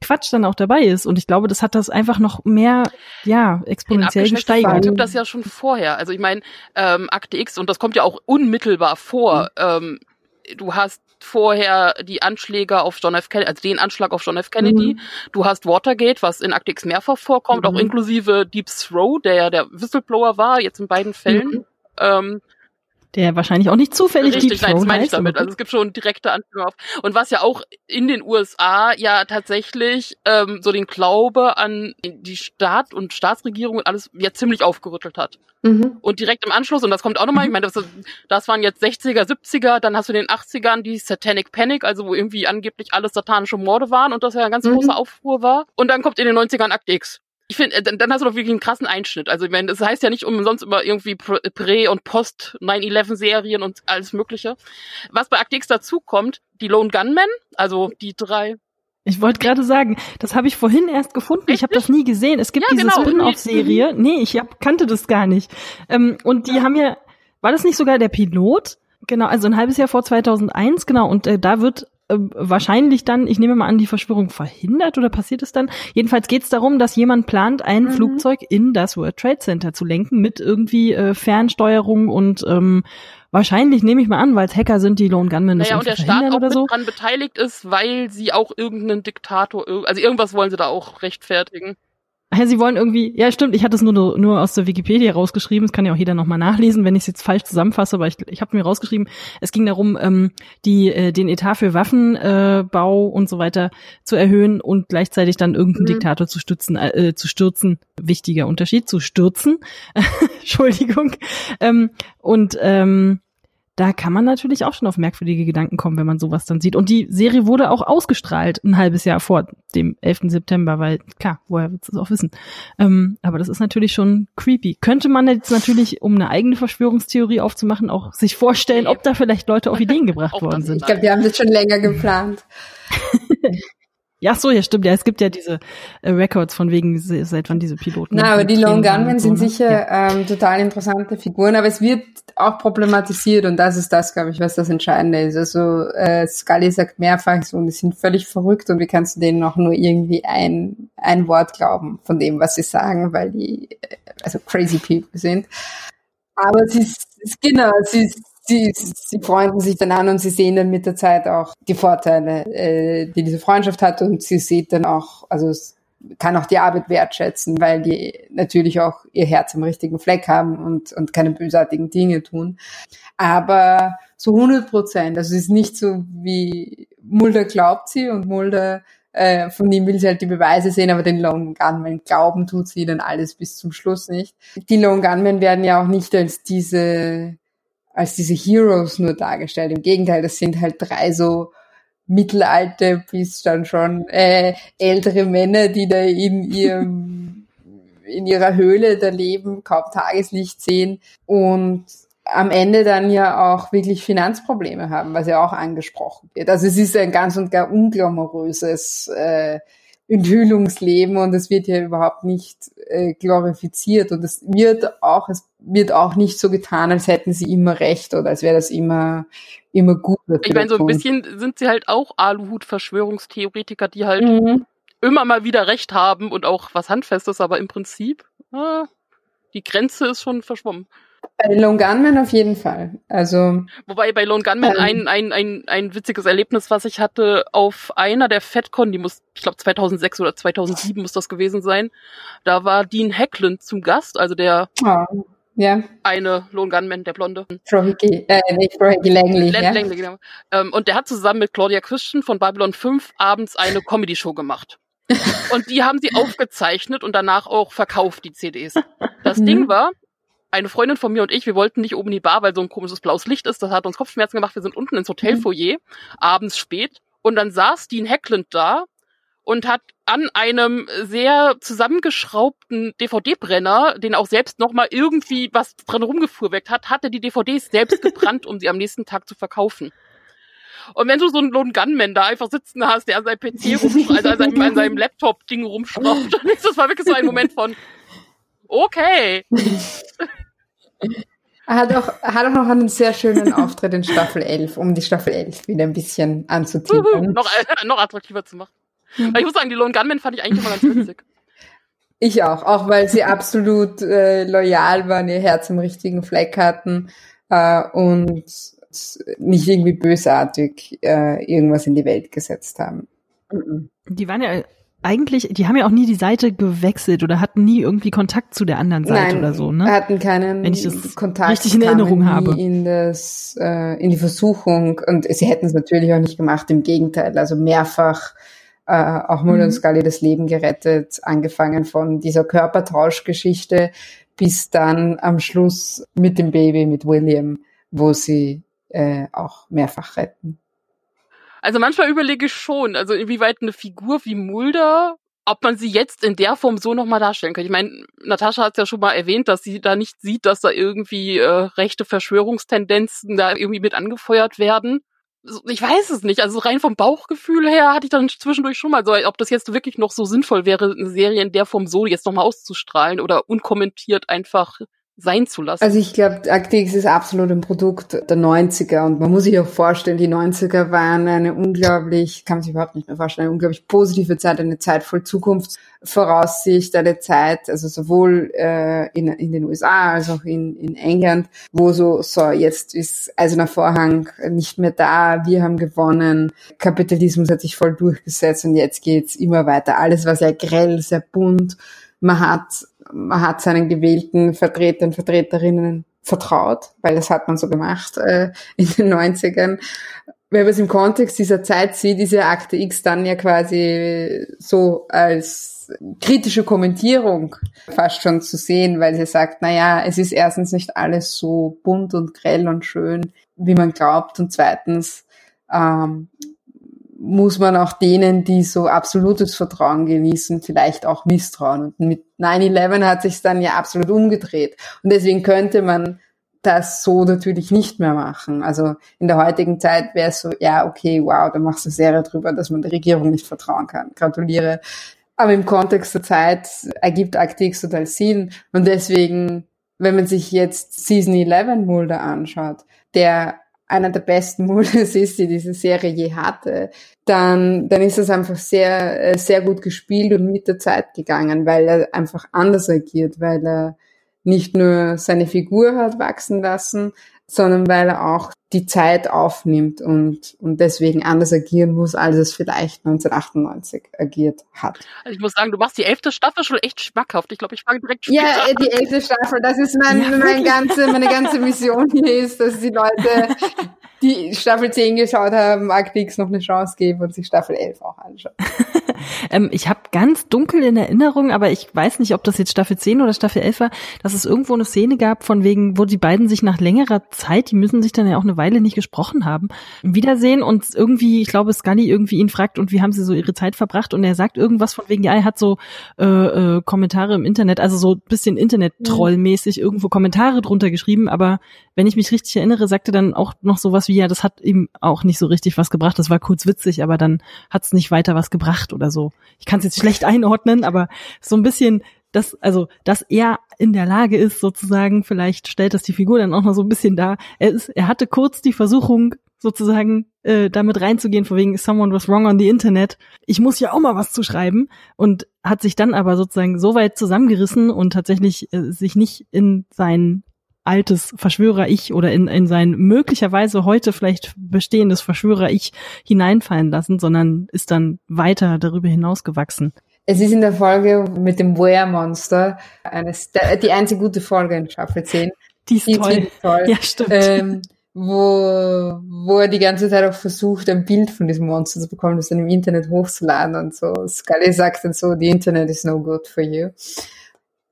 Quatsch dann auch dabei ist. Und ich glaube, das hat das einfach noch mehr, ja, exponentiell gesteigert. Ich habe das ja schon vorher. Also ich meine, ähm, Akte X, und das kommt ja auch unmittelbar vor, mhm. ähm, du hast vorher die Anschläge auf John F. Kennedy, also den Anschlag auf John F. Kennedy. Mhm. Du hast Watergate, was in Akte X mehrfach vorkommt, mhm. auch inklusive Deep Throw, der ja der Whistleblower war, jetzt in beiden Fällen. Mhm. Ähm, der wahrscheinlich auch nicht zufällig Richtig, Deep nein, das meine ich damit. Also es gibt schon direkte Anspielungen auf. Und was ja auch in den USA ja tatsächlich ähm, so den Glaube an die Staat und Staatsregierung und alles ja ziemlich aufgerüttelt hat. Mhm. Und direkt im Anschluss, und das kommt auch nochmal, ich meine, das, das waren jetzt 60er, 70er, dann hast du in den 80ern die Satanic Panic, also wo irgendwie angeblich alles satanische Morde waren und das ja ein ganz mhm. großer Aufruhr war. Und dann kommt in den 90ern Akt X ich finde, dann, dann hast du doch wirklich einen krassen Einschnitt. Also ich meine, das heißt ja nicht umsonst immer irgendwie Prä- und Post-9-11-Serien und alles Mögliche. Was bei Act dazu kommt, die Lone Gunmen, also die drei ich wollte gerade sagen, das habe ich vorhin erst gefunden. Echt? Ich habe das nie gesehen. Es gibt ja, diese genau. Spin-off-Serie. Mhm. Nee, ich hab, kannte das gar nicht. Ähm, und die ja. haben ja, war das nicht sogar der Pilot? Genau, also ein halbes Jahr vor 2001, genau. Und äh, da wird äh, wahrscheinlich dann, ich nehme mal an, die Verschwörung verhindert oder passiert es dann? Jedenfalls geht es darum, dass jemand plant, ein mhm. Flugzeug in das World Trade Center zu lenken mit irgendwie äh, Fernsteuerung und ähm, wahrscheinlich nehme ich mal an, weil es Hacker sind, die Lone Gunmen naja, und der Staat auch oder so. dran beteiligt ist, weil sie auch irgendeinen Diktator, also irgendwas wollen sie da auch rechtfertigen. Sie wollen irgendwie, ja stimmt, ich hatte es nur, nur aus der Wikipedia rausgeschrieben, das kann ja auch jeder nochmal nachlesen, wenn ich es jetzt falsch zusammenfasse, aber ich, ich habe mir rausgeschrieben, es ging darum, ähm, die, äh, den Etat für Waffenbau äh, und so weiter zu erhöhen und gleichzeitig dann irgendeinen mhm. Diktator zu stützen, äh, zu stürzen. Wichtiger Unterschied, zu stürzen. Entschuldigung. Ähm, und ähm, da kann man natürlich auch schon auf merkwürdige Gedanken kommen, wenn man sowas dann sieht. Und die Serie wurde auch ausgestrahlt ein halbes Jahr vor dem 11. September, weil klar, woher wird es auch wissen? Ähm, aber das ist natürlich schon creepy. Könnte man jetzt natürlich, um eine eigene Verschwörungstheorie aufzumachen, auch sich vorstellen, ob da vielleicht Leute auf Ideen gebracht worden sind. Ich glaube, wir haben das schon länger geplant. Ja, so, ja, stimmt. Ja, es gibt ja diese äh, Records von wegen, seit wann diese Piloten. Na, aber die Lone Gunmen sind ne? sicher ja. ähm, total interessante Figuren, aber es wird auch problematisiert und das ist das, glaube ich, was das Entscheidende ist. Also äh, Scully sagt mehrfach so, die sind völlig verrückt und wie kannst du denen auch nur irgendwie ein, ein Wort glauben von dem, was sie sagen, weil die äh, also crazy people sind. Aber sie ist, genau, sie ist sie, sie freunden sich dann an und sie sehen dann mit der Zeit auch die Vorteile, äh, die diese Freundschaft hat und sie sieht dann auch, also es kann auch die Arbeit wertschätzen, weil die natürlich auch ihr Herz am richtigen Fleck haben und, und keine bösartigen Dinge tun. Aber zu 100 Prozent, also es ist nicht so wie Mulder glaubt sie und Mulder äh, von ihm will sie halt die Beweise sehen, aber den Lone Gunmen glauben tut sie dann alles bis zum Schluss nicht. Die Lone Gunmen werden ja auch nicht als diese als diese Heroes nur dargestellt. Im Gegenteil, das sind halt drei so mittelalte bis dann schon äh, ältere Männer, die da in ihrem in ihrer Höhle da leben, kaum Tageslicht sehen und am Ende dann ja auch wirklich Finanzprobleme haben, was ja auch angesprochen wird. Also es ist ein ganz und gar unglamouröses äh, Enthüllungsleben und es wird ja überhaupt nicht äh, glorifiziert und es wird auch es wird auch nicht so getan, als hätten sie immer recht oder als wäre das immer immer gut. Ich meine, so ein bisschen sind sie halt auch Aluhut-Verschwörungstheoretiker, die halt mhm. immer mal wieder recht haben und auch was Handfestes, aber im Prinzip äh, die Grenze ist schon verschwommen. Bei Lone Gunman auf jeden Fall. Also wobei bei Lone Gunman ähm, ein, ein, ein, ein witziges Erlebnis, was ich hatte auf einer der FedCon, die muss, ich glaube 2006 oder 2007 muss das gewesen sein. Da war Dean Hackland zum Gast, also der oh, ja. eine Lone Gunman, der Blonde. Frohicke, äh, nicht Frohicke Langley, Lang, ja? Langley genau. Ähm, und der hat zusammen mit Claudia Christian von Babylon 5 abends eine Comedy-Show gemacht. Und die haben sie aufgezeichnet und danach auch verkauft, die CDs. Das mhm. Ding war, eine Freundin von mir und ich, wir wollten nicht oben in die Bar, weil so ein komisches blaues Licht ist. Das hat uns Kopfschmerzen gemacht. Wir sind unten ins Hotelfoyer, mhm. abends spät. Und dann saß Dean Hackland da und hat an einem sehr zusammengeschraubten DVD-Brenner, den auch selbst nochmal irgendwie was dran rumgefuhrwerkt hat, hatte die DVDs selbst gebrannt, um sie am nächsten Tag zu verkaufen. Und wenn du so einen Lone Gunman da einfach sitzen hast, der an seinem PC rumschraubt, also an seinem, an seinem Laptop-Ding rumschraubt, dann ist das war wirklich so ein Moment von, okay. Er hat auch, hat auch noch einen sehr schönen Auftritt in Staffel 11, um die Staffel 11 wieder ein bisschen anzuziehen. noch, äh, noch attraktiver zu machen. Mhm. Ich muss sagen, die Lone Gunman fand ich eigentlich immer ganz witzig. Ich auch, auch weil sie absolut äh, loyal waren, ihr Herz im richtigen Fleck hatten äh, und nicht irgendwie bösartig äh, irgendwas in die Welt gesetzt haben. Die waren ja eigentlich, die haben ja auch nie die Seite gewechselt oder hatten nie irgendwie Kontakt zu der anderen Seite Nein, oder so, ne? hatten keinen Wenn ich das Kontakt richtig in Erinnerung habe. In das, äh, in die Versuchung und sie hätten es natürlich auch nicht gemacht, im Gegenteil, also mehrfach äh, auch Mulder mhm. und Scully das Leben gerettet, angefangen von dieser Körpertauschgeschichte bis dann am Schluss mit dem Baby, mit William, wo sie äh, auch mehrfach retten. Also manchmal überlege ich schon, also inwieweit eine Figur wie Mulder, ob man sie jetzt in der Form so nochmal darstellen kann. Ich meine, Natascha hat es ja schon mal erwähnt, dass sie da nicht sieht, dass da irgendwie äh, rechte Verschwörungstendenzen da irgendwie mit angefeuert werden. Ich weiß es nicht. Also rein vom Bauchgefühl her hatte ich dann zwischendurch schon mal so, ob das jetzt wirklich noch so sinnvoll wäre, eine Serie in der Form so jetzt nochmal auszustrahlen oder unkommentiert einfach sein zu lassen. Also ich glaube, Akte X ist absolut ein Produkt der 90er und man muss sich auch vorstellen, die 90er waren eine unglaublich, kann man sich überhaupt nicht mehr vorstellen, eine unglaublich positive Zeit, eine Zeit voll Zukunftsvoraussicht, eine Zeit, also sowohl äh, in, in den USA als auch in, in England, wo so, so, jetzt ist Eiserner Vorhang nicht mehr da, wir haben gewonnen, Kapitalismus hat sich voll durchgesetzt und jetzt geht's immer weiter. Alles war sehr grell, sehr bunt, man hat man hat seinen gewählten Vertretern, Vertreterinnen vertraut, weil das hat man so gemacht äh, in den 90ern. Wenn man es im Kontext dieser Zeit sieht, ist ja Akte X dann ja quasi so als kritische Kommentierung fast schon zu sehen, weil sie sagt, na ja, es ist erstens nicht alles so bunt und grell und schön, wie man glaubt, und zweitens ähm, muss man auch denen, die so absolutes Vertrauen genießen, vielleicht auch misstrauen. Und mit 9-11 hat sich dann ja absolut umgedreht. Und deswegen könnte man das so natürlich nicht mehr machen. Also in der heutigen Zeit wäre es so, ja, okay, wow, da machst du Serie drüber, dass man der Regierung nicht vertrauen kann. Gratuliere. Aber im Kontext der Zeit ergibt Arctic total Sinn. Und deswegen, wenn man sich jetzt Season 11 Mulder anschaut, der einer der besten Modus ist, die diese Serie je hatte, dann, dann ist es einfach sehr, äh, sehr gut gespielt und mit der Zeit gegangen, weil er einfach anders agiert, weil er nicht nur seine Figur hat wachsen lassen, sondern weil er auch die Zeit aufnimmt und, und deswegen anders agieren muss, als es vielleicht 1998 agiert hat. Also ich muss sagen, du machst die elfte Staffel schon echt schmackhaft. Ich glaube, ich fange direkt Ja, an. die elfte Staffel, das ist mein, ja. mein ganze, meine ganze Mission hier ist, dass die Leute, die Staffel 10 geschaut haben, Akte X noch eine Chance geben und sich Staffel 11 auch anschauen. ähm, ich habe ganz dunkel in Erinnerung, aber ich weiß nicht, ob das jetzt Staffel 10 oder Staffel 11 war, dass es irgendwo eine Szene gab, von wegen, wo die beiden sich nach längerer Zeit, die müssen sich dann ja auch eine Weile nicht gesprochen haben, wiedersehen und irgendwie, ich glaube, Scully irgendwie ihn fragt, und wie haben sie so ihre Zeit verbracht? Und er sagt irgendwas von wegen, ja, er hat so äh, äh, Kommentare im Internet, also so ein bisschen Internet-Troll-mäßig irgendwo Kommentare drunter geschrieben, aber wenn ich mich richtig erinnere, sagte dann auch noch sowas wie, ja, das hat ihm auch nicht so richtig was gebracht, das war kurz witzig, aber dann hat es nicht weiter was gebracht oder so. Ich kann es jetzt schlecht einordnen, aber so ein bisschen dass, also, dass er in der Lage ist, sozusagen, vielleicht stellt das die Figur dann auch noch so ein bisschen dar. Er ist, er hatte kurz die Versuchung, sozusagen, äh, damit reinzugehen, vor wegen someone was wrong on the Internet. Ich muss ja auch mal was zu schreiben und hat sich dann aber sozusagen so weit zusammengerissen und tatsächlich äh, sich nicht in sein altes Verschwörer-Ich oder in, in sein möglicherweise heute vielleicht bestehendes Verschwörer-Ich hineinfallen lassen, sondern ist dann weiter darüber hinausgewachsen. Es ist in der Folge mit dem Were-Monster eines, die einzige gute Folge in Staffel 10. Die ist die toll. toll. Ja, stimmt. Ähm, wo, wo er die ganze Zeit auch versucht, ein Bild von diesem Monster zu bekommen, das dann im Internet hochzuladen und so. Scully sagt dann so, the Internet is no good for you.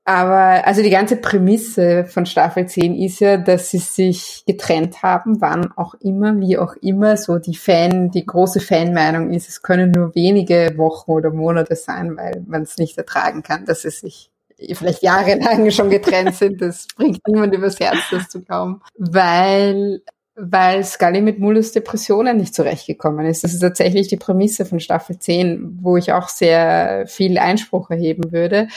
Aber also die ganze Prämisse von Staffel 10 ist ja, dass sie sich getrennt haben, wann auch immer, wie auch immer. So die Fan, die große Fanmeinung ist, es können nur wenige Wochen oder Monate sein, weil man es nicht ertragen kann, dass sie sich vielleicht jahrelang schon getrennt sind. Das bringt niemand übers Herz, das zu glauben. Weil weil Scully mit Mullers Depressionen nicht zurechtgekommen ist. Das ist tatsächlich die Prämisse von Staffel 10, wo ich auch sehr viel Einspruch erheben würde.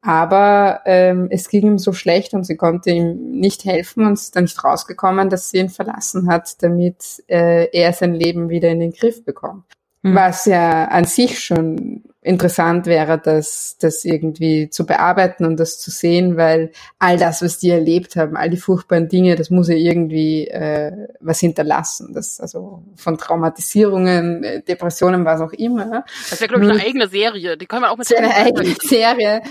Aber ähm, es ging ihm so schlecht und sie konnte ihm nicht helfen und ist dann nicht rausgekommen, dass sie ihn verlassen hat, damit äh, er sein Leben wieder in den Griff bekommt. Mhm. Was ja an sich schon interessant wäre, das, das irgendwie zu bearbeiten und das zu sehen, weil all das, was die erlebt haben, all die furchtbaren Dinge, das muss ja irgendwie äh, was hinterlassen. Das also von Traumatisierungen, äh, Depressionen, was auch immer. Das wäre glaube ich eine eigene Serie. Die können wir auch mit eine eigene Serie.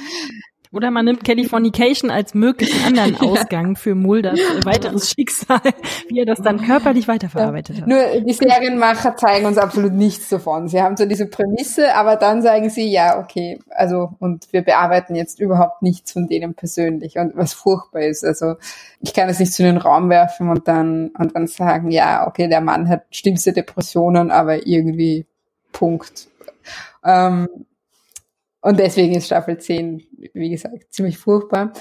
Oder man nimmt Californication als möglichen anderen Ausgang für Mulders weiteres Schicksal, wie er das dann körperlich weiterverarbeitet ja. hat. Nur die Serienmacher zeigen uns absolut nichts davon. Sie haben so diese Prämisse, aber dann sagen sie, ja, okay, also und wir bearbeiten jetzt überhaupt nichts von denen persönlich und was furchtbar ist. Also ich kann es nicht zu den Raum werfen und dann und dann sagen, ja, okay, der Mann hat schlimmste Depressionen, aber irgendwie Punkt. Ähm, und deswegen ist Staffel 10, wie gesagt, ziemlich furchtbar.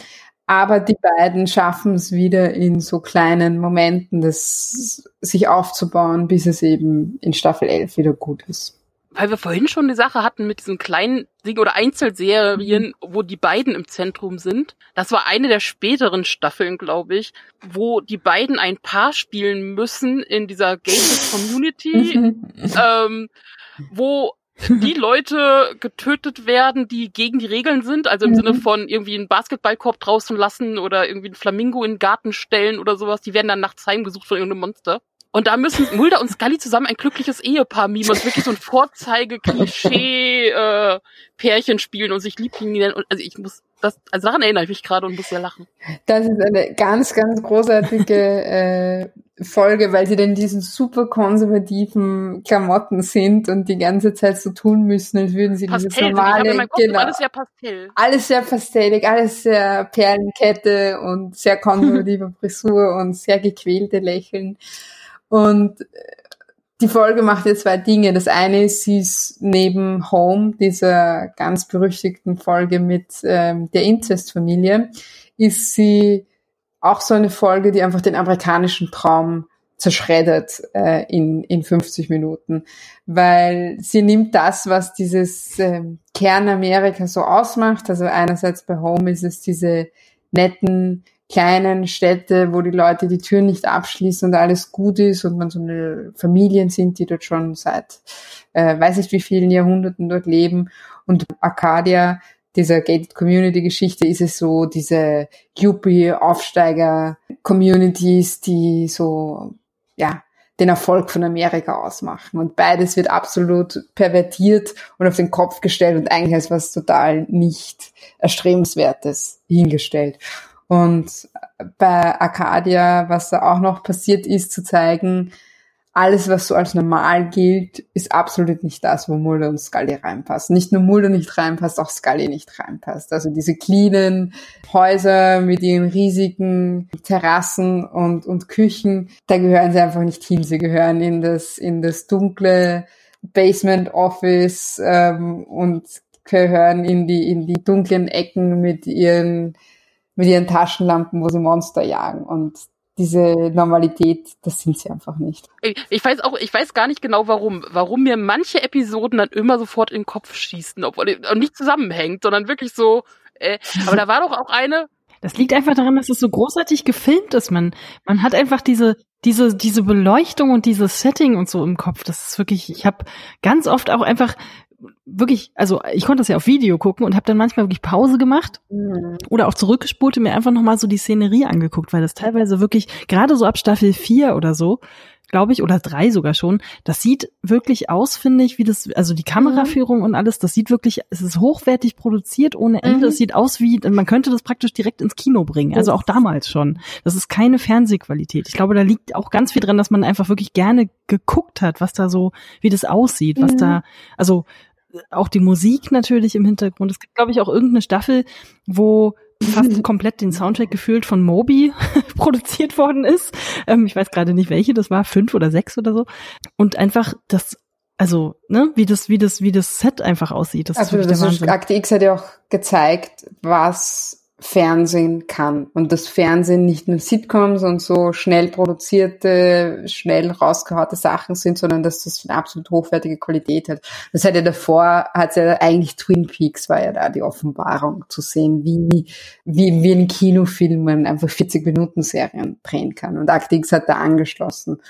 Aber die beiden schaffen es wieder in so kleinen Momenten, das sich aufzubauen, bis es eben in Staffel 11 wieder gut ist. Weil wir vorhin schon die Sache hatten mit diesen kleinen Ding oder Einzelserien, wo die beiden im Zentrum sind. Das war eine der späteren Staffeln, glaube ich, wo die beiden ein Paar spielen müssen in dieser Gated Community, ähm, wo die Leute getötet werden, die gegen die Regeln sind, also im mhm. Sinne von irgendwie einen Basketballkorb draußen lassen oder irgendwie einen Flamingo in den Garten stellen oder sowas, die werden dann nachts heimgesucht von irgendeinem Monster. Und da müssen Mulder und Scully zusammen ein glückliches Ehepaar mimen und wirklich so ein Vorzeige-Klischee-Pärchen äh, spielen und sich Liebling nennen. Und, also ich muss das, also daran erinnere ich mich gerade und muss sehr lachen. Das ist eine ganz, ganz großartige äh, Folge, weil sie denn diesen super konservativen Klamotten sind und die ganze Zeit so tun müssen, als würden sie Pastell, dieses normale, genau, alles sehr pastell. Alles sehr pastellig, alles sehr Perlenkette und sehr konservative Frisur und sehr gequälte Lächeln. Und äh, die Folge macht ja zwei Dinge. Das eine ist, sie ist neben Home, dieser ganz berüchtigten Folge mit ähm, der Inzestfamilie, ist sie auch so eine Folge, die einfach den amerikanischen Traum zerschreddert äh, in, in 50 Minuten, weil sie nimmt das, was dieses äh, Kern Amerika so ausmacht. Also einerseits bei Home ist es diese netten kleinen Städte, wo die Leute die Türen nicht abschließen und alles gut ist und man so eine Familien sind, die dort schon seit äh, weiß nicht wie vielen Jahrhunderten dort leben. Und Arcadia, dieser Gated Community Geschichte, ist es so diese Yuppie Aufsteiger Communities, die so ja den Erfolg von Amerika ausmachen. Und beides wird absolut pervertiert und auf den Kopf gestellt und eigentlich als was total nicht erstrebenswertes hingestellt. Und bei Arcadia, was da auch noch passiert ist, zu zeigen, alles, was so als normal gilt, ist absolut nicht das, wo Mulder und Scully reinpassen. Nicht nur Mulder nicht reinpasst, auch Scully nicht reinpasst. Also diese cleanen Häuser mit ihren riesigen Terrassen und, und Küchen, da gehören sie einfach nicht hin. Sie gehören in das, in das dunkle Basement Office ähm, und gehören in die, in die dunklen Ecken mit ihren, mit ihren Taschenlampen, wo sie Monster jagen. Und diese Normalität, das sind sie einfach nicht. Ich weiß auch, ich weiß gar nicht genau warum, warum mir manche Episoden dann immer sofort in den Kopf schießen, obwohl nicht zusammenhängt, sondern wirklich so, äh, aber da war doch auch eine. Das liegt einfach daran, dass es so großartig gefilmt ist. Man, man hat einfach diese, diese, diese Beleuchtung und dieses Setting und so im Kopf. Das ist wirklich, ich habe ganz oft auch einfach wirklich, also ich konnte das ja auf Video gucken und habe dann manchmal wirklich Pause gemacht mhm. oder auch zurückgespult und mir einfach nochmal so die Szenerie angeguckt, weil das teilweise wirklich, gerade so ab Staffel 4 oder so, glaube ich, oder drei sogar schon, das sieht wirklich aus, finde ich, wie das, also die Kameraführung mhm. und alles, das sieht wirklich, es ist hochwertig produziert ohne Ende. Mhm. Es sieht aus wie, man könnte das praktisch direkt ins Kino bringen. Also auch damals schon. Das ist keine Fernsehqualität. Ich glaube, da liegt auch ganz viel dran, dass man einfach wirklich gerne geguckt hat, was da so, wie das aussieht, was mhm. da, also auch die Musik natürlich im Hintergrund. Es gibt, glaube ich, auch irgendeine Staffel, wo fast komplett den Soundtrack gefühlt von Moby produziert worden ist. Ähm, ich weiß gerade nicht welche, das war fünf oder sechs oder so. Und einfach das, also, ne, wie das, wie das, wie das Set einfach aussieht. Das also, ist das ist, Akte X hat ja auch gezeigt, was Fernsehen kann. Und das Fernsehen nicht nur Sitcoms und so schnell produzierte, schnell rausgehaute Sachen sind, sondern dass das eine absolut hochwertige Qualität hat. Das hat ja davor, hat ja eigentlich Twin Peaks war ja da die Offenbarung zu sehen, wie, wie, wie ein Kinofilm man einfach 40 Minuten Serien drehen kann. Und Act hat da angeschlossen.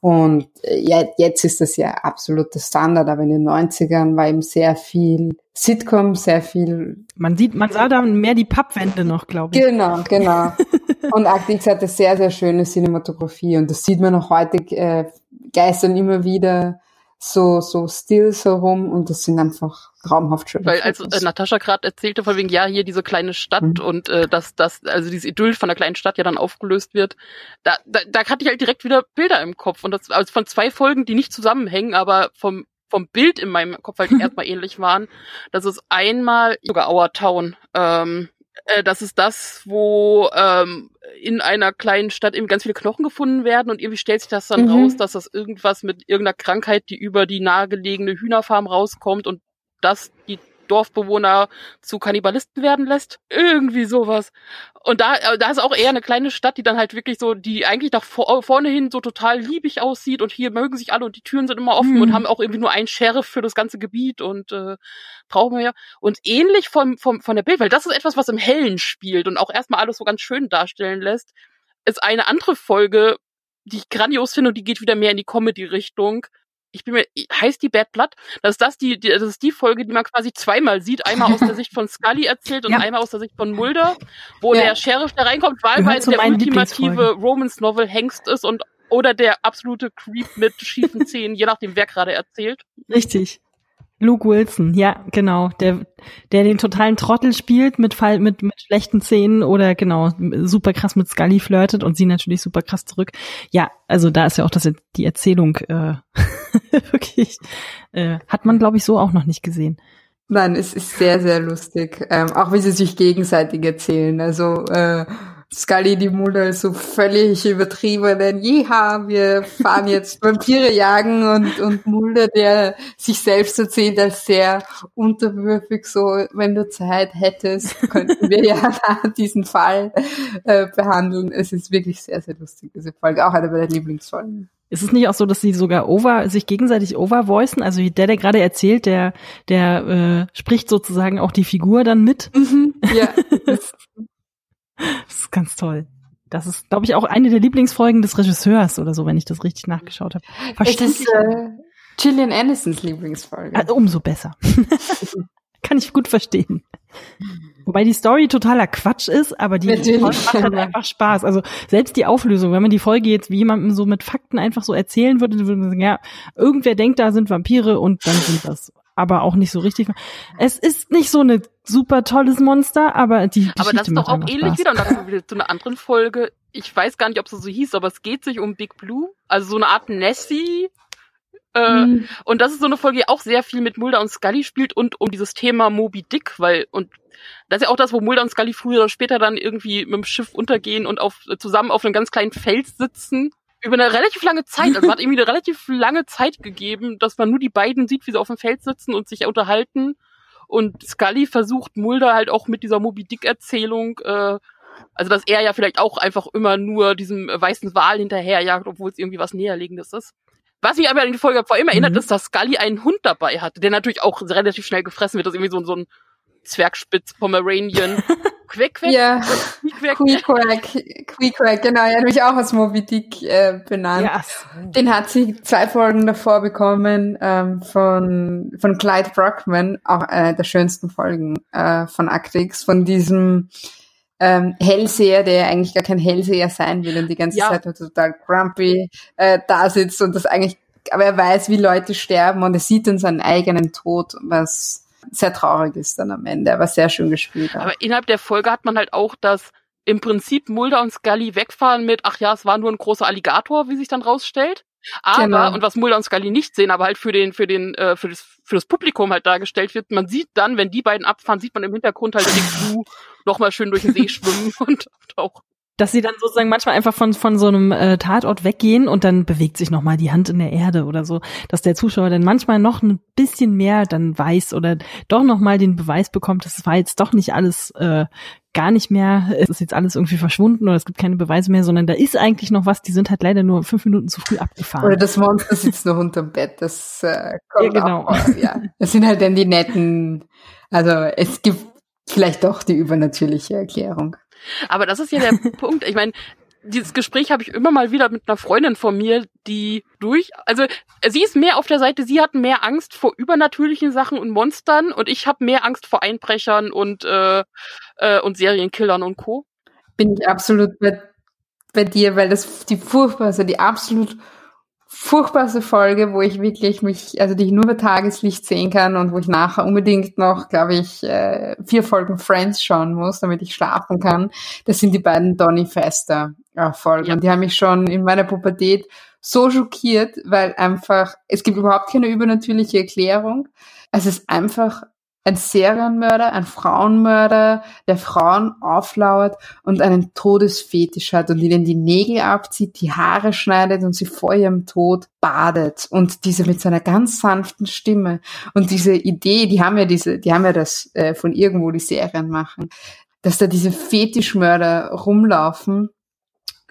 Und äh, jetzt ist das ja absoluter Standard, aber in den 90ern war eben sehr viel Sitcom, sehr viel. Man sieht, man sah da mehr die Pappwände noch, glaube ich. Genau, genau. und Act X hatte sehr, sehr schöne Cinematografie und das sieht man auch heute, äh, geistern immer wieder so, so Stills herum und das sind einfach traumhaft schön. Weil als äh, Natascha gerade erzählte, von wegen, ja, hier diese kleine Stadt mhm. und äh, dass das, also dieses Idyll von der kleinen Stadt ja dann aufgelöst wird, da, da, da hatte ich halt direkt wieder Bilder im Kopf und das also von zwei Folgen, die nicht zusammenhängen, aber vom vom Bild in meinem Kopf halt erstmal ähnlich waren. Das ist einmal sogar Our Town, ähm, äh, das ist das, wo ähm, in einer kleinen Stadt eben ganz viele Knochen gefunden werden und irgendwie stellt sich das dann mhm. raus, dass das irgendwas mit irgendeiner Krankheit, die über die nahegelegene Hühnerfarm rauskommt und dass die Dorfbewohner zu Kannibalisten werden lässt. Irgendwie sowas. Und da, äh, da ist auch eher eine kleine Stadt, die dann halt wirklich so, die eigentlich nach vor, vorne hin so total liebig aussieht und hier mögen sich alle und die Türen sind immer offen mhm. und haben auch irgendwie nur einen Sheriff für das ganze Gebiet und äh, brauchen wir ja. Und ähnlich vom, vom, von der Bild, weil das ist etwas, was im Hellen spielt und auch erstmal alles so ganz schön darstellen lässt, ist eine andere Folge, die ich grandios finde und die geht wieder mehr in die Comedy-Richtung ich bin mir, heißt die Bad Blood? Das ist das die, die, das ist die Folge, die man quasi zweimal sieht. Einmal aus der Sicht von Scully erzählt und ja. einmal aus der Sicht von Mulder, wo ja. der Sheriff da reinkommt, wahlweise der ultimative Romans Novel Hengst ist und oder der absolute Creep mit schiefen Zähnen, je nachdem wer gerade erzählt. Richtig. Luke Wilson, ja, genau, der, der den totalen Trottel spielt mit Fall, mit, mit schlechten Szenen oder genau, super krass mit Scully flirtet und sie natürlich super krass zurück. Ja, also da ist ja auch das, die Erzählung, äh, wirklich, äh, hat man glaube ich so auch noch nicht gesehen. Nein, es ist sehr, sehr lustig, ähm, auch wie sie sich gegenseitig erzählen, also, äh, Scully die Mulder so völlig übertriebenen, jeha, wir fahren jetzt Vampire jagen und, und Mulder, der sich selbst erzählt als sehr unterwürfig, so, wenn du Zeit hättest, könnten wir ja diesen Fall äh, behandeln. Es ist wirklich sehr, sehr lustig, diese Folge, auch eine meiner Lieblingsfolgen. Ist es nicht auch so, dass sie sogar over, sich gegenseitig overvoicen? Also der, der gerade erzählt, der, der äh, spricht sozusagen auch die Figur dann mit. Mhm, ja, Das ist ganz toll. Das ist, glaube ich, auch eine der Lieblingsfolgen des Regisseurs oder so, wenn ich das richtig nachgeschaut habe. Es ist äh, Gillian Andersons Lieblingsfolge. Also, umso besser. Kann ich gut verstehen. Wobei die Story totaler Quatsch ist, aber die Folge macht halt einfach Spaß. Also selbst die Auflösung, wenn man die Folge jetzt wie jemandem so mit Fakten einfach so erzählen würde, würde man sagen, ja, irgendwer denkt, da sind Vampire und dann sind das aber auch nicht so richtig. Es ist nicht so eine super tolles Monster, aber die Geschichte Aber das ist doch auch ähnlich Spaß. wieder. Und da kommen wir wieder zu einer anderen Folge. Ich weiß gar nicht, ob es so hieß, aber es geht sich um Big Blue. Also so eine Art Nessie. Äh, Mhm. Und das ist so eine Folge, die auch sehr viel mit Mulder und Scully spielt und um dieses Thema Moby Dick, weil, und das ist ja auch das, wo Mulder und Scully früher oder später dann irgendwie mit dem Schiff untergehen und auf, zusammen auf einem ganz kleinen Fels sitzen. Über eine relativ lange Zeit, also man hat irgendwie eine relativ lange Zeit gegeben, dass man nur die beiden sieht, wie sie auf dem Feld sitzen und sich unterhalten. Und Scully versucht Mulder halt auch mit dieser Moby Dick Erzählung, äh, also dass er ja vielleicht auch einfach immer nur diesem weißen Wal hinterherjagt, obwohl es irgendwie was näherlegendes ist. Was mich aber an die Folge vor allem erinnert, Mhm. ist, dass Scully einen Hund dabei hatte, der natürlich auch relativ schnell gefressen wird. Das ist irgendwie so, so ein Zwergspitz Pomeranian. Quack, quack, Ja, quack. Queequeg, Queequeg, genau, er hat mich auch als Moby Dick äh, benannt. Ja, Den hat sie zwei Folgen davor bekommen ähm, von, von Clyde Brockman, auch eine der schönsten Folgen äh, von Actix, von diesem ähm, Hellseher, der eigentlich gar kein Hellseher sein will und die ganze Ja. Zeit total grumpy äh, da sitzt und das eigentlich, aber er weiß, wie Leute sterben und er sieht dann seinen eigenen Tod, was sehr traurig ist dann am Ende, aber sehr schön gespielt. auch. Aber innerhalb der Folge hat man halt auch, dass im Prinzip Mulder und Scully wegfahren mit, ach ja, es war nur ein großer Alligator, wie sich dann rausstellt. Aber, Genau. und was Mulder und Scully nicht sehen, aber halt für den, für den, äh, für das, für das Publikum halt dargestellt wird, man sieht dann, wenn die beiden abfahren, sieht man im Hintergrund halt den Blue nochmal schön durch den See schwimmen und auch. Dass sie dann sozusagen manchmal einfach von von so einem äh, Tatort weggehen und dann bewegt sich noch mal die Hand in der Erde oder so, dass der Zuschauer dann manchmal noch ein bisschen mehr dann weiß oder doch noch mal den Beweis bekommt, das war jetzt doch nicht alles äh, gar nicht mehr, es ist jetzt alles irgendwie verschwunden oder es gibt keine Beweise mehr, sondern da ist eigentlich noch was, die sind halt leider nur fünf Minuten zu früh abgefahren. Oder das Monster sitzt noch unterm Bett. Das äh, kommt Ja, genau. auch. Ja. Das sind halt dann die netten. Also es gibt vielleicht doch die übernatürliche Erklärung. Aber das ist ja der Punkt. Ich meine, dieses Gespräch habe ich immer mal wieder mit einer Freundin von mir, die durch, also sie ist mehr auf der Seite, sie hat mehr Angst vor übernatürlichen Sachen und Monstern und ich habe mehr Angst vor Einbrechern und äh, äh, und Serienkillern und Co. Bin ich absolut bei, bei dir, weil das die furchtbarste, die absolut furchtbarste Folge, wo ich wirklich mich, also die ich nur bei Tageslicht sehen kann und wo ich nachher unbedingt noch, glaube ich, äh, vier Folgen Friends schauen muss, damit ich schlafen kann. Das sind die beiden Donny Fester äh, Folgen. Ja. Und die haben mich schon in meiner Pubertät so schockiert, weil einfach, es gibt überhaupt keine übernatürliche Erklärung. Es ist einfach ein Serienmörder, ein Frauenmörder, der Frauen auflauert und einen Todesfetisch hat und ihnen die Nägel abzieht, die Haare schneidet und sie vor ihrem Tod badet und diese mit seiner ganz sanften Stimme und diese Idee, die haben ja diese, die haben ja das äh, von irgendwo die Serien machen, dass da diese Fetischmörder rumlaufen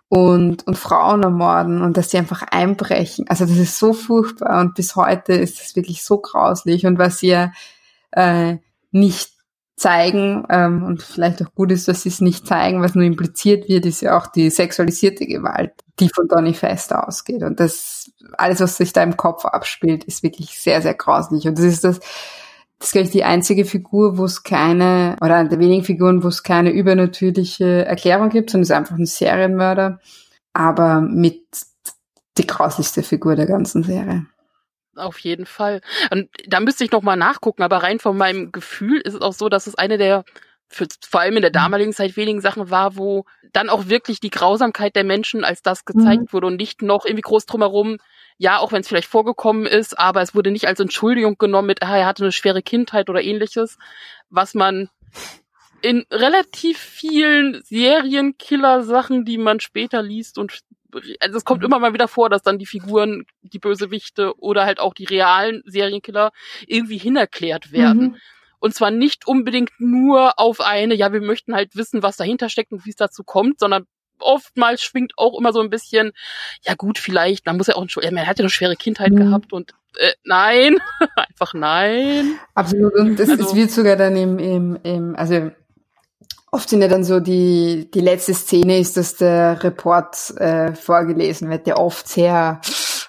und, und Frauen ermorden und dass sie einfach einbrechen. Also das ist so furchtbar und bis heute ist das wirklich so grauslich und was ja äh, nicht zeigen ähm, und vielleicht auch gut ist, dass sie es nicht zeigen, was nur impliziert wird, ist ja auch die sexualisierte Gewalt, die von Donny Fest ausgeht. Und das alles, was sich da im Kopf abspielt, ist wirklich sehr, sehr grauslich. Und das ist das das ist, glaube ich, die einzige Figur, wo es keine, oder eine der wenigen Figuren, wo es keine übernatürliche Erklärung gibt, sondern es ist einfach ein Serienmörder, aber mit die grauslichste Figur der ganzen Serie. Auf jeden Fall. Und da müsste ich noch mal nachgucken, aber rein von meinem Gefühl ist es auch so, dass es eine der für, vor allem in der damaligen Zeit wenigen Sachen war, wo dann auch wirklich die Grausamkeit der Menschen als das gezeigt Mhm. wurde und nicht noch irgendwie groß drumherum, ja, auch wenn es vielleicht vorgekommen ist, aber es wurde nicht als Entschuldigung genommen mit, ah, er hatte eine schwere Kindheit oder ähnliches, was man in relativ vielen Serienkiller-Sachen, die man später liest und also es kommt immer mal wieder vor, dass dann die Figuren, die Bösewichte oder halt auch die realen Serienkiller irgendwie hinerklärt werden. Mhm. Und zwar nicht unbedingt nur auf eine, ja, wir möchten halt wissen, was dahinter steckt und wie es dazu kommt, sondern oftmals schwingt auch immer so ein bisschen, ja gut, vielleicht, man muss ja auch, ein, ja, man hat ja eine schwere Kindheit Mhm. gehabt und äh, nein, einfach nein. Absolut. Und es, Also- es wird sogar dann im, im, im, also oft sind ja dann so die, die letzte Szene ist, dass der Report äh, vorgelesen wird, der oft sehr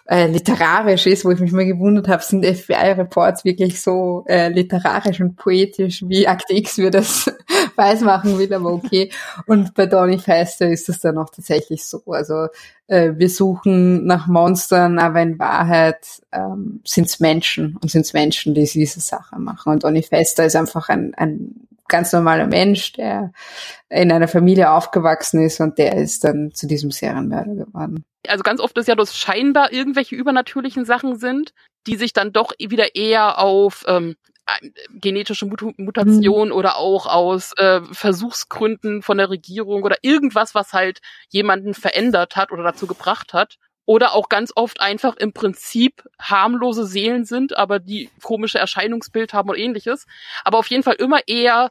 äh, literarisch ist, wo ich mich mal gewundert habe, sind FBI-Reports wirklich so äh, literarisch und poetisch, wie Akte X wir das weiß machen will, aber okay. Und bei Donny Fester ist es dann auch tatsächlich so. Also äh, wir suchen nach Monstern, aber in Wahrheit ähm, sind es Menschen und sind es Menschen, die diese Sache machen. Und Donny Fester ist einfach ein, ein ganz normaler Mensch, der in einer Familie aufgewachsen ist und der ist dann zu diesem Serienmörder geworden. Also ganz oft ist ja, dass scheinbar irgendwelche übernatürlichen Sachen sind, die sich dann doch wieder eher auf ähm, genetische Mut Mutation mhm. oder auch aus äh, Versuchsgründen von der Regierung oder irgendwas, was halt jemanden verändert hat oder dazu gebracht hat. Oder auch ganz oft einfach im Prinzip harmlose Seelen sind, aber die komische Erscheinungsbild haben und ähnliches. Aber auf jeden Fall immer eher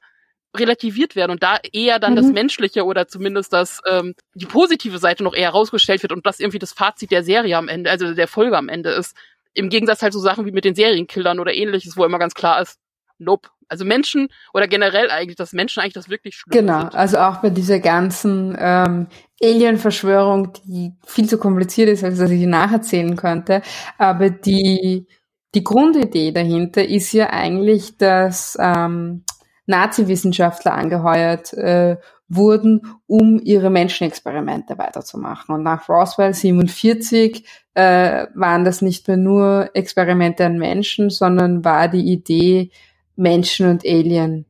relativiert werden und da eher dann mhm. das Menschliche oder zumindest das ähm, die positive Seite noch eher rausgestellt wird und das irgendwie das Fazit der Serie am Ende, also der Folge am Ende ist. Im Gegensatz halt so Sachen wie mit den Serienkillern oder ähnliches, wo immer ganz klar ist, nope. Also Menschen oder generell eigentlich, dass Menschen eigentlich das wirklich schlimm Genau, sind. also auch bei dieser ganzen ähm, Alien-Verschwörung, die viel zu kompliziert ist, als dass ich die nacherzählen könnte. Aber die, die Grundidee dahinter ist ja eigentlich, dass ähm, Nazi-Wissenschaftler angeheuert äh, wurden, um ihre Menschenexperimente weiterzumachen. Und nach Roswell 47 äh, waren das nicht mehr nur Experimente an Menschen, sondern war die Idee, Menschen und Alien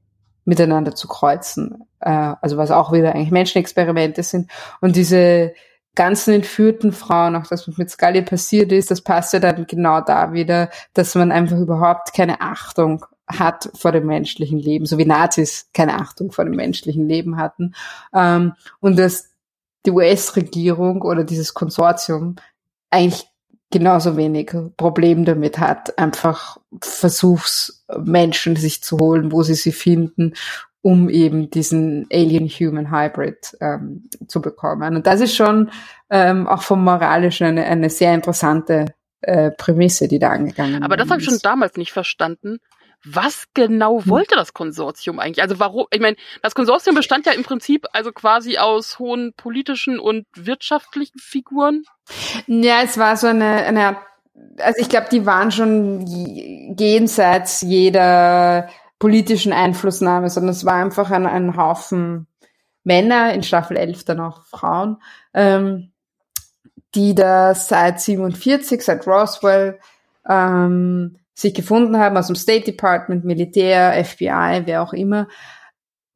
miteinander zu kreuzen. Äh, also was auch wieder eigentlich Menschenexperimente sind. Und diese ganzen entführten Frauen, auch das, was mit Scully passiert ist, das passt ja dann genau da wieder, dass man einfach überhaupt keine Achtung hat vor dem menschlichen Leben, so wie Nazis keine Achtung vor dem menschlichen Leben hatten. Ähm, und dass die US-Regierung oder dieses Konsortium eigentlich genauso wenig Problem damit hat, einfach Versuchsmenschen sich zu holen, wo sie sie finden, um eben diesen Alien-Human-Hybrid ähm, zu bekommen. Und das ist schon ähm, auch vom Moralischen eine, eine sehr interessante äh, Prämisse, die da angegangen ist. Aber das habe ich schon damals nicht verstanden was genau hm. wollte das Konsortium eigentlich? Also warum, ich meine, das Konsortium bestand ja im Prinzip also quasi aus hohen politischen und wirtschaftlichen Figuren. Ja, es war so eine, eine also ich glaube, die waren schon jenseits jeder politischen Einflussnahme, sondern es war einfach ein, ein Haufen Männer, in Staffel 11 dann auch Frauen, ähm, die da seit 47, seit Roswell, ähm, sich gefunden haben aus dem State Department, Militär, FBI, wer auch immer,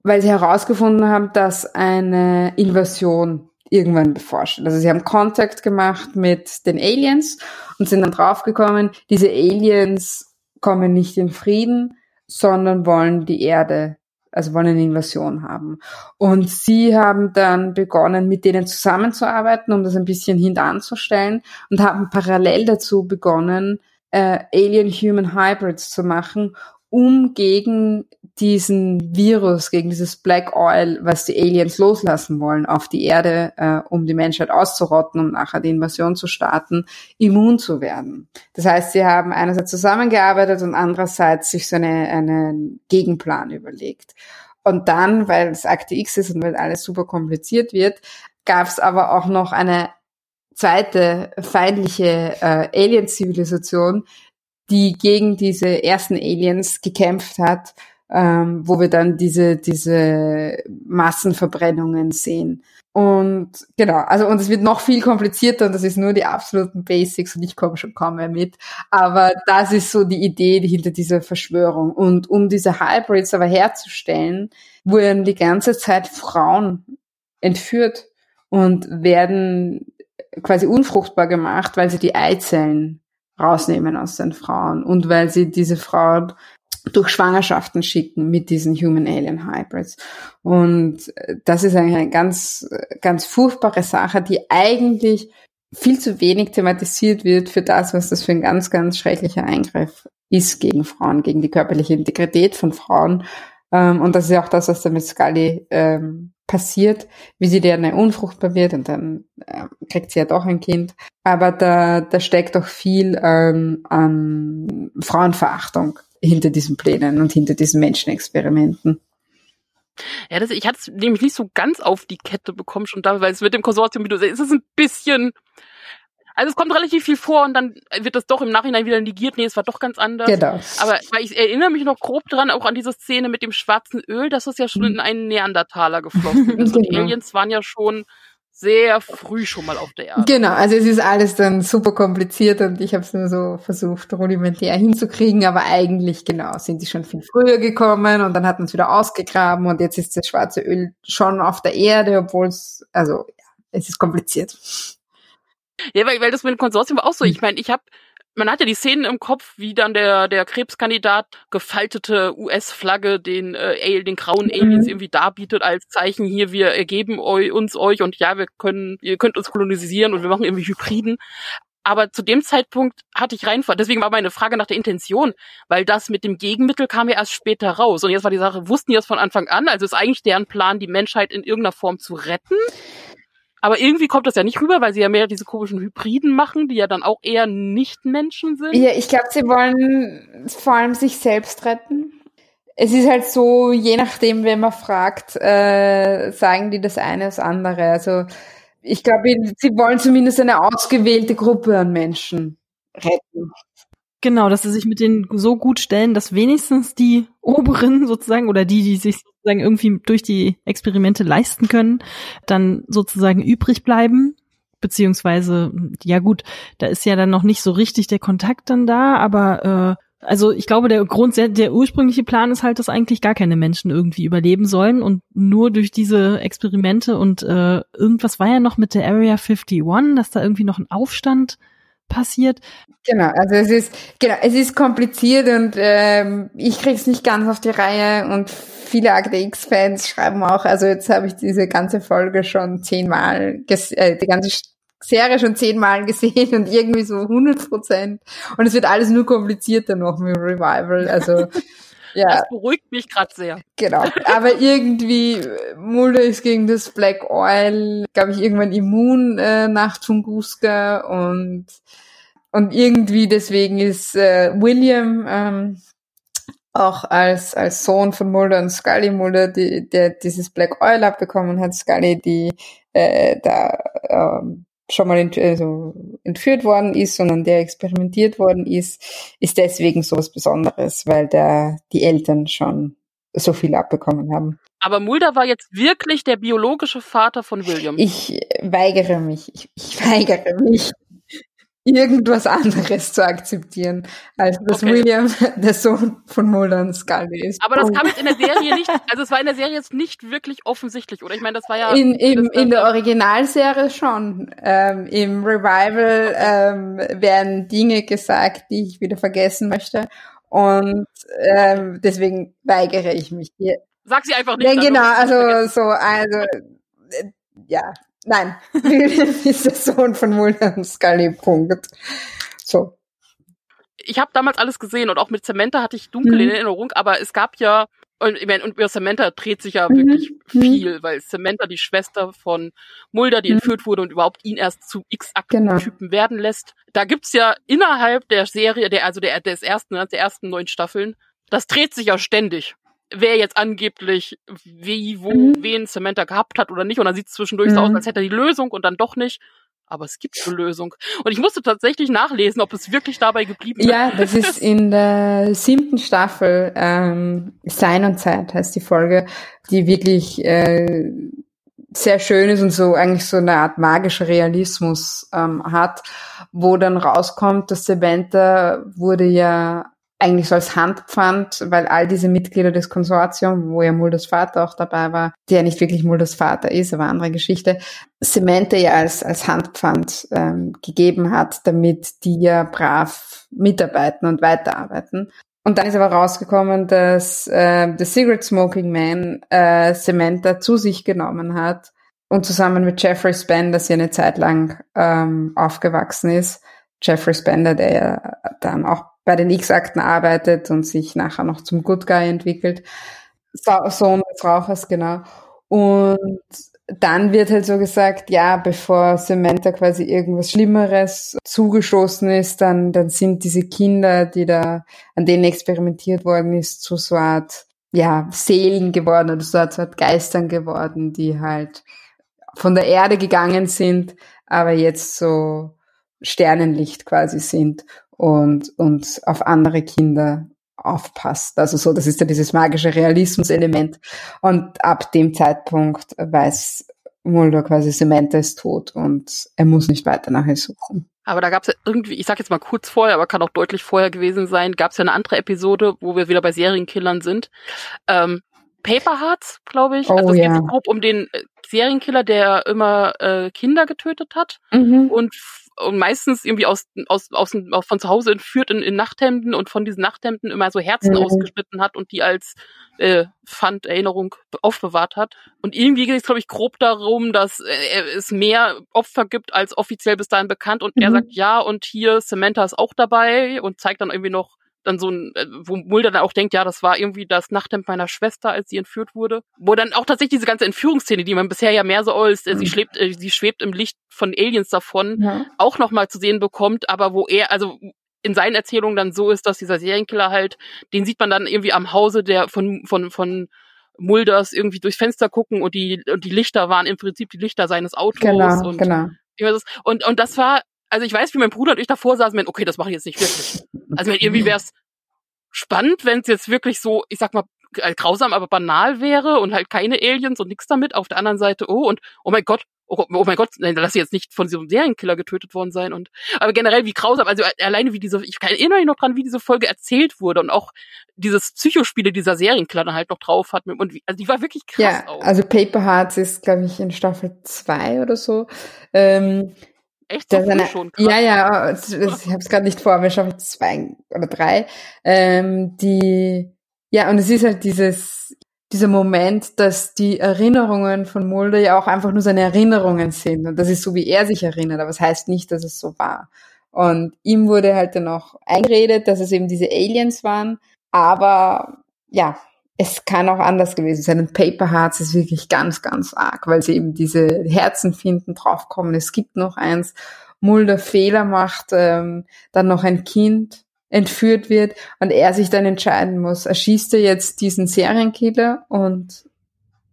weil sie herausgefunden haben, dass eine Invasion irgendwann bevorsteht. Also sie haben Kontakt gemacht mit den Aliens und sind dann draufgekommen, diese Aliens kommen nicht in Frieden, sondern wollen die Erde, also wollen eine Invasion haben. Und sie haben dann begonnen, mit denen zusammenzuarbeiten, um das ein bisschen hintanzustellen und haben parallel dazu begonnen, äh, Alien-Human Hybrids zu machen, um gegen diesen Virus, gegen dieses Black Oil, was die Aliens loslassen wollen auf die Erde, äh, um die Menschheit auszurotten, um nachher die Invasion zu starten, immun zu werden. Das heißt, sie haben einerseits zusammengearbeitet und andererseits sich so eine, einen Gegenplan überlegt. Und dann, weil es Akte X ist und weil alles super kompliziert wird, gab es aber auch noch eine zweite feindliche äh, Alien-Zivilisation, die gegen diese ersten Aliens gekämpft hat, ähm, wo wir dann diese, diese Massenverbrennungen sehen. Und genau, also und es wird noch viel komplizierter und das ist nur die absoluten Basics und ich komme schon kaum mehr mit. Aber das ist so die Idee hinter dieser Verschwörung. Und um diese Hybrids aber herzustellen, wurden die ganze Zeit Frauen entführt und werden quasi unfruchtbar gemacht, weil sie die Eizellen rausnehmen aus den Frauen und weil sie diese Frauen durch Schwangerschaften schicken mit diesen Human Alien Hybrids. Und das ist eigentlich eine ganz, ganz furchtbare Sache, die eigentlich viel zu wenig thematisiert wird für das, was das für ein ganz, ganz schrecklicher Eingriff ist gegen Frauen, gegen die körperliche Integrität von Frauen. Ähm, und das ist ja auch das, was da mit Scully ähm, passiert, wie sie dann unfruchtbar wird und dann äh, kriegt sie ja doch ein Kind. Aber da, da steckt auch viel ähm, an Frauenverachtung hinter diesen Plänen und hinter diesen Menschenexperimenten. Ja, das, ich hatte es nämlich nicht so ganz auf die Kette bekommen schon da, weil es mit dem Konsortium, wie du sagst, ist es ein bisschen, Also es kommt relativ viel vor und dann wird das doch im Nachhinein wieder negiert. Nee, es war doch ganz anders. Genau. Aber weil ich erinnere mich noch grob dran, auch an diese Szene mit dem schwarzen Öl, das ist ja schon in einen Neandertaler geflossen. Also die Genau. Aliens waren ja schon sehr früh schon mal auf der Erde. Genau, also es ist alles dann super kompliziert und ich habe es nur so versucht, rudimentär hinzukriegen, aber eigentlich genau sind die schon viel früher gekommen und dann hat man es wieder ausgegraben und jetzt ist das schwarze Öl schon auf der Erde, obwohl es, also ja, es ist kompliziert. Ja, weil, weil das mit dem Konsortium war auch so. Hm. Ich meine, ich habe man hat ja die Szenen im Kopf, wie dann der der Krebskandidat gefaltete US-Flagge den äh, Ale- den grauen. Aliens irgendwie darbietet als Zeichen hier wir ergeben eu, uns euch und ja wir können ihr könnt uns kolonisieren und wir machen irgendwie Hybriden. Aber zu dem Zeitpunkt hatte ich rein, deswegen war meine Frage nach der Intention, weil das mit dem Gegenmittel kam ja erst später raus. Und jetzt war die Sache, wussten die das von Anfang an? Also ist eigentlich deren Plan, die Menschheit in irgendeiner Form zu retten? Aber irgendwie kommt das ja nicht rüber, weil sie ja mehr diese komischen Hybriden machen, die ja dann auch eher nicht Menschen sind. Ja, ich glaube, sie wollen vor allem sich selbst retten. Es ist halt so, je nachdem, wen man fragt, äh, sagen die das eine das andere. Also ich glaube, sie wollen zumindest eine ausgewählte Gruppe an Menschen retten. Genau, dass sie sich mit denen so gut stellen, dass wenigstens die Oberen sozusagen oder die, die sich sozusagen irgendwie durch die Experimente leisten können, dann sozusagen übrig bleiben. Beziehungsweise, ja gut, da ist ja dann noch nicht so richtig der Kontakt dann da, aber äh, also ich glaube, der Grund, der ursprüngliche Plan ist halt, dass eigentlich gar keine Menschen irgendwie überleben sollen und nur durch diese Experimente und äh, irgendwas war ja noch mit der Area 51, dass da irgendwie noch ein Aufstand passiert. Genau, also es ist genau, es ist kompliziert und ähm, ich krieg's nicht ganz auf die Reihe und viele Akte X-Fans schreiben auch, also jetzt habe ich diese ganze Folge schon zehnmal, äh, die ganze Serie schon zehnmal gesehen und irgendwie so 100 Prozent und es wird alles nur komplizierter noch mit dem Revival, also ja. Das beruhigt mich gerade sehr. Genau. Aber irgendwie, Mulder ist gegen das Black Oil, glaube ich, irgendwann immun äh, nach Tunguska und und irgendwie deswegen ist äh, William ähm, auch als als Sohn von Mulder und Scully Mulder, die, der dieses Black Oil abbekommen hat, Scully, die äh, da ähm, schon mal ent also entführt worden ist und an der experimentiert worden ist, ist deswegen so was Besonderes, weil da die Eltern schon so viel abbekommen haben. Aber Mulder war jetzt wirklich der biologische Vater von William. Ich weigere mich, ich, ich weigere mich, irgendwas anderes zu akzeptieren, als dass Okay. William der Sohn von Mulder und Scully ist. Aber das Punkt. kam jetzt in der Serie nicht, also es war in der Serie jetzt nicht wirklich offensichtlich, oder? Ich meine, das war ja. in, im, in der Originalserie schon. Ähm, Im Revival ähm, werden Dinge gesagt, die ich wieder vergessen möchte. Und ähm, deswegen weigere ich mich hier. Sag sie einfach nicht. Ja, genau, also so, also äh, ja, nein. William ist der Sohn von Mulder und Scully, Punkt. So. Ich habe damals alles gesehen und auch mit Samantha hatte ich dunkel Mhm. in Erinnerung, aber es gab ja, und, ich meine, und über Samantha dreht sich ja Mhm. wirklich Mhm. viel, weil Samantha die Schwester von Mulder, die Mhm. entführt wurde und überhaupt ihn erst zu Genau. X-Akten-Typen werden lässt. Da gibt's ja innerhalb der Serie, der, also der, des ersten, der ersten neun Staffeln, das dreht sich ja ständig. Wer jetzt angeblich wie, wo, Mhm. wen Samantha gehabt hat oder nicht. Und dann sieht's zwischendurch so Mhm. aus, als hätte er die Lösung und dann doch nicht. Aber es gibt eine Lösung. Und ich musste tatsächlich nachlesen, ob es wirklich dabei geblieben ist. Ja, das ist in der siebten Staffel ähm, Sein und Zeit heißt die Folge, die wirklich äh, sehr schön ist und so eigentlich so eine Art magischer Realismus ähm, hat, wo dann rauskommt, dass Samantha wurde ja eigentlich so als Handpfand, weil all diese Mitglieder des Konsortiums, wo ja Mulders Vater auch dabei war, der ja nicht wirklich Mulders Vater ist, aber andere Geschichte, Samantha ja als, als Handpfand ähm, gegeben hat, damit die ja brav mitarbeiten und weiterarbeiten. Und dann ist aber rausgekommen, dass äh, The Cigarette Smoking Man äh, Samantha zu sich genommen hat und zusammen mit Jeffrey Spender sie eine Zeit lang ähm, aufgewachsen ist. Jeffrey Spender, der ja dann auch bei den X-Akten arbeitet und sich nachher noch zum Good Guy entwickelt. So- Sohn des Rauchers, genau. Und dann wird halt so gesagt, ja, bevor Samantha quasi irgendwas Schlimmeres zugestoßen ist, dann, dann sind diese Kinder, die da, an denen experimentiert worden ist, zu so Art, ja, Seelen geworden oder so Art, so Art Geistern geworden, die halt von der Erde gegangen sind, aber jetzt so Sternenlicht quasi sind und, und auf andere Kinder aufpasst. Also so, das ist ja dieses magische Realismus-Element. Und ab dem Zeitpunkt weiß Mulder quasi, Samantha ist tot und er muss nicht weiter nach ihr suchen. Aber da gab es ja irgendwie, ich sag jetzt mal kurz vorher, aber kann auch deutlich vorher gewesen sein, gab es ja eine andere Episode, wo wir wieder bei Serienkillern sind. Ähm, Paper Hearts, glaube ich. Oh, also es ja. geht grob um den äh, Serienkiller, der immer äh, Kinder getötet hat Mhm. und, und meistens irgendwie aus, aus, aus, aus von zu Hause entführt in, in Nachthemden und von diesen Nachthemden immer so Herzen Mhm. ausgeschnitten hat und die als äh, Pfand Erinnerung aufbewahrt hat. Und irgendwie geht es, glaube ich, grob darum, dass äh, es mehr Opfer gibt als offiziell bis dahin bekannt. Und er Mhm. sagt ja und hier Samantha ist auch dabei und zeigt dann irgendwie noch dann so ein, äh, wo Mulder dann auch denkt, ja, das war irgendwie das Nachthemd meiner Schwester, als sie entführt wurde. Wo dann auch tatsächlich diese ganze Entführungsszene, die man bisher ja mehr so als, äh, sie Mhm. schwebt, äh, sie schwebt im Licht von Aliens davon, Ja. auch nochmal zu sehen bekommt, aber wo er, also in seinen Erzählungen dann so ist, dass dieser Serienkiller halt, den sieht man dann irgendwie am Hause der von, von, von Mulders irgendwie durchs Fenster gucken und die, und die Lichter waren im Prinzip die Lichter seines Autos Genau, und, genau. und, und das war, also ich weiß, wie mein Bruder und ich davor saßen, wenn, okay, das mache ich jetzt nicht wirklich. Also wenn irgendwie wäre es spannend, wenn es jetzt wirklich so, ich sag mal, äh, grausam, aber banal wäre und halt keine Aliens und nichts damit. Auf der anderen Seite, oh, und oh mein Gott, oh, oh mein Gott, nein, lass sie jetzt nicht von diesem Serienkiller getötet worden sein. Und aber generell wie grausam, also äh, alleine wie diese, ich erinnere mich noch dran, wie diese Folge erzählt wurde und auch dieses Psychospiele dieser Serienkiller dann halt noch drauf hat. Und wie, also die war wirklich krass Ja, auch. also Paper Hearts ist, glaube ich, in Staffel 2 oder so. Ähm, Echt so das eine, schon krass. ja, ja, ich habe es gerade nicht vor, aber Staffel 2 oder 3. Ähm, die, ja, und es ist halt dieses, dieser Moment, dass die Erinnerungen von Mulder ja auch einfach nur seine Erinnerungen sind. Und das ist so, wie er sich erinnert, aber es heißt nicht, dass es so war. Und ihm wurde halt dann auch eingeredet, dass es eben diese Aliens waren. Aber ja, es kann auch anders gewesen sein. Und Paper Hearts ist wirklich ganz, ganz arg, weil sie eben diese Herzen finden, draufkommen. Es gibt noch eins, Mulder Fehler macht, ähm, dann noch ein Kind entführt wird und er sich dann entscheiden muss, erschießt er jetzt diesen Serienkiller und,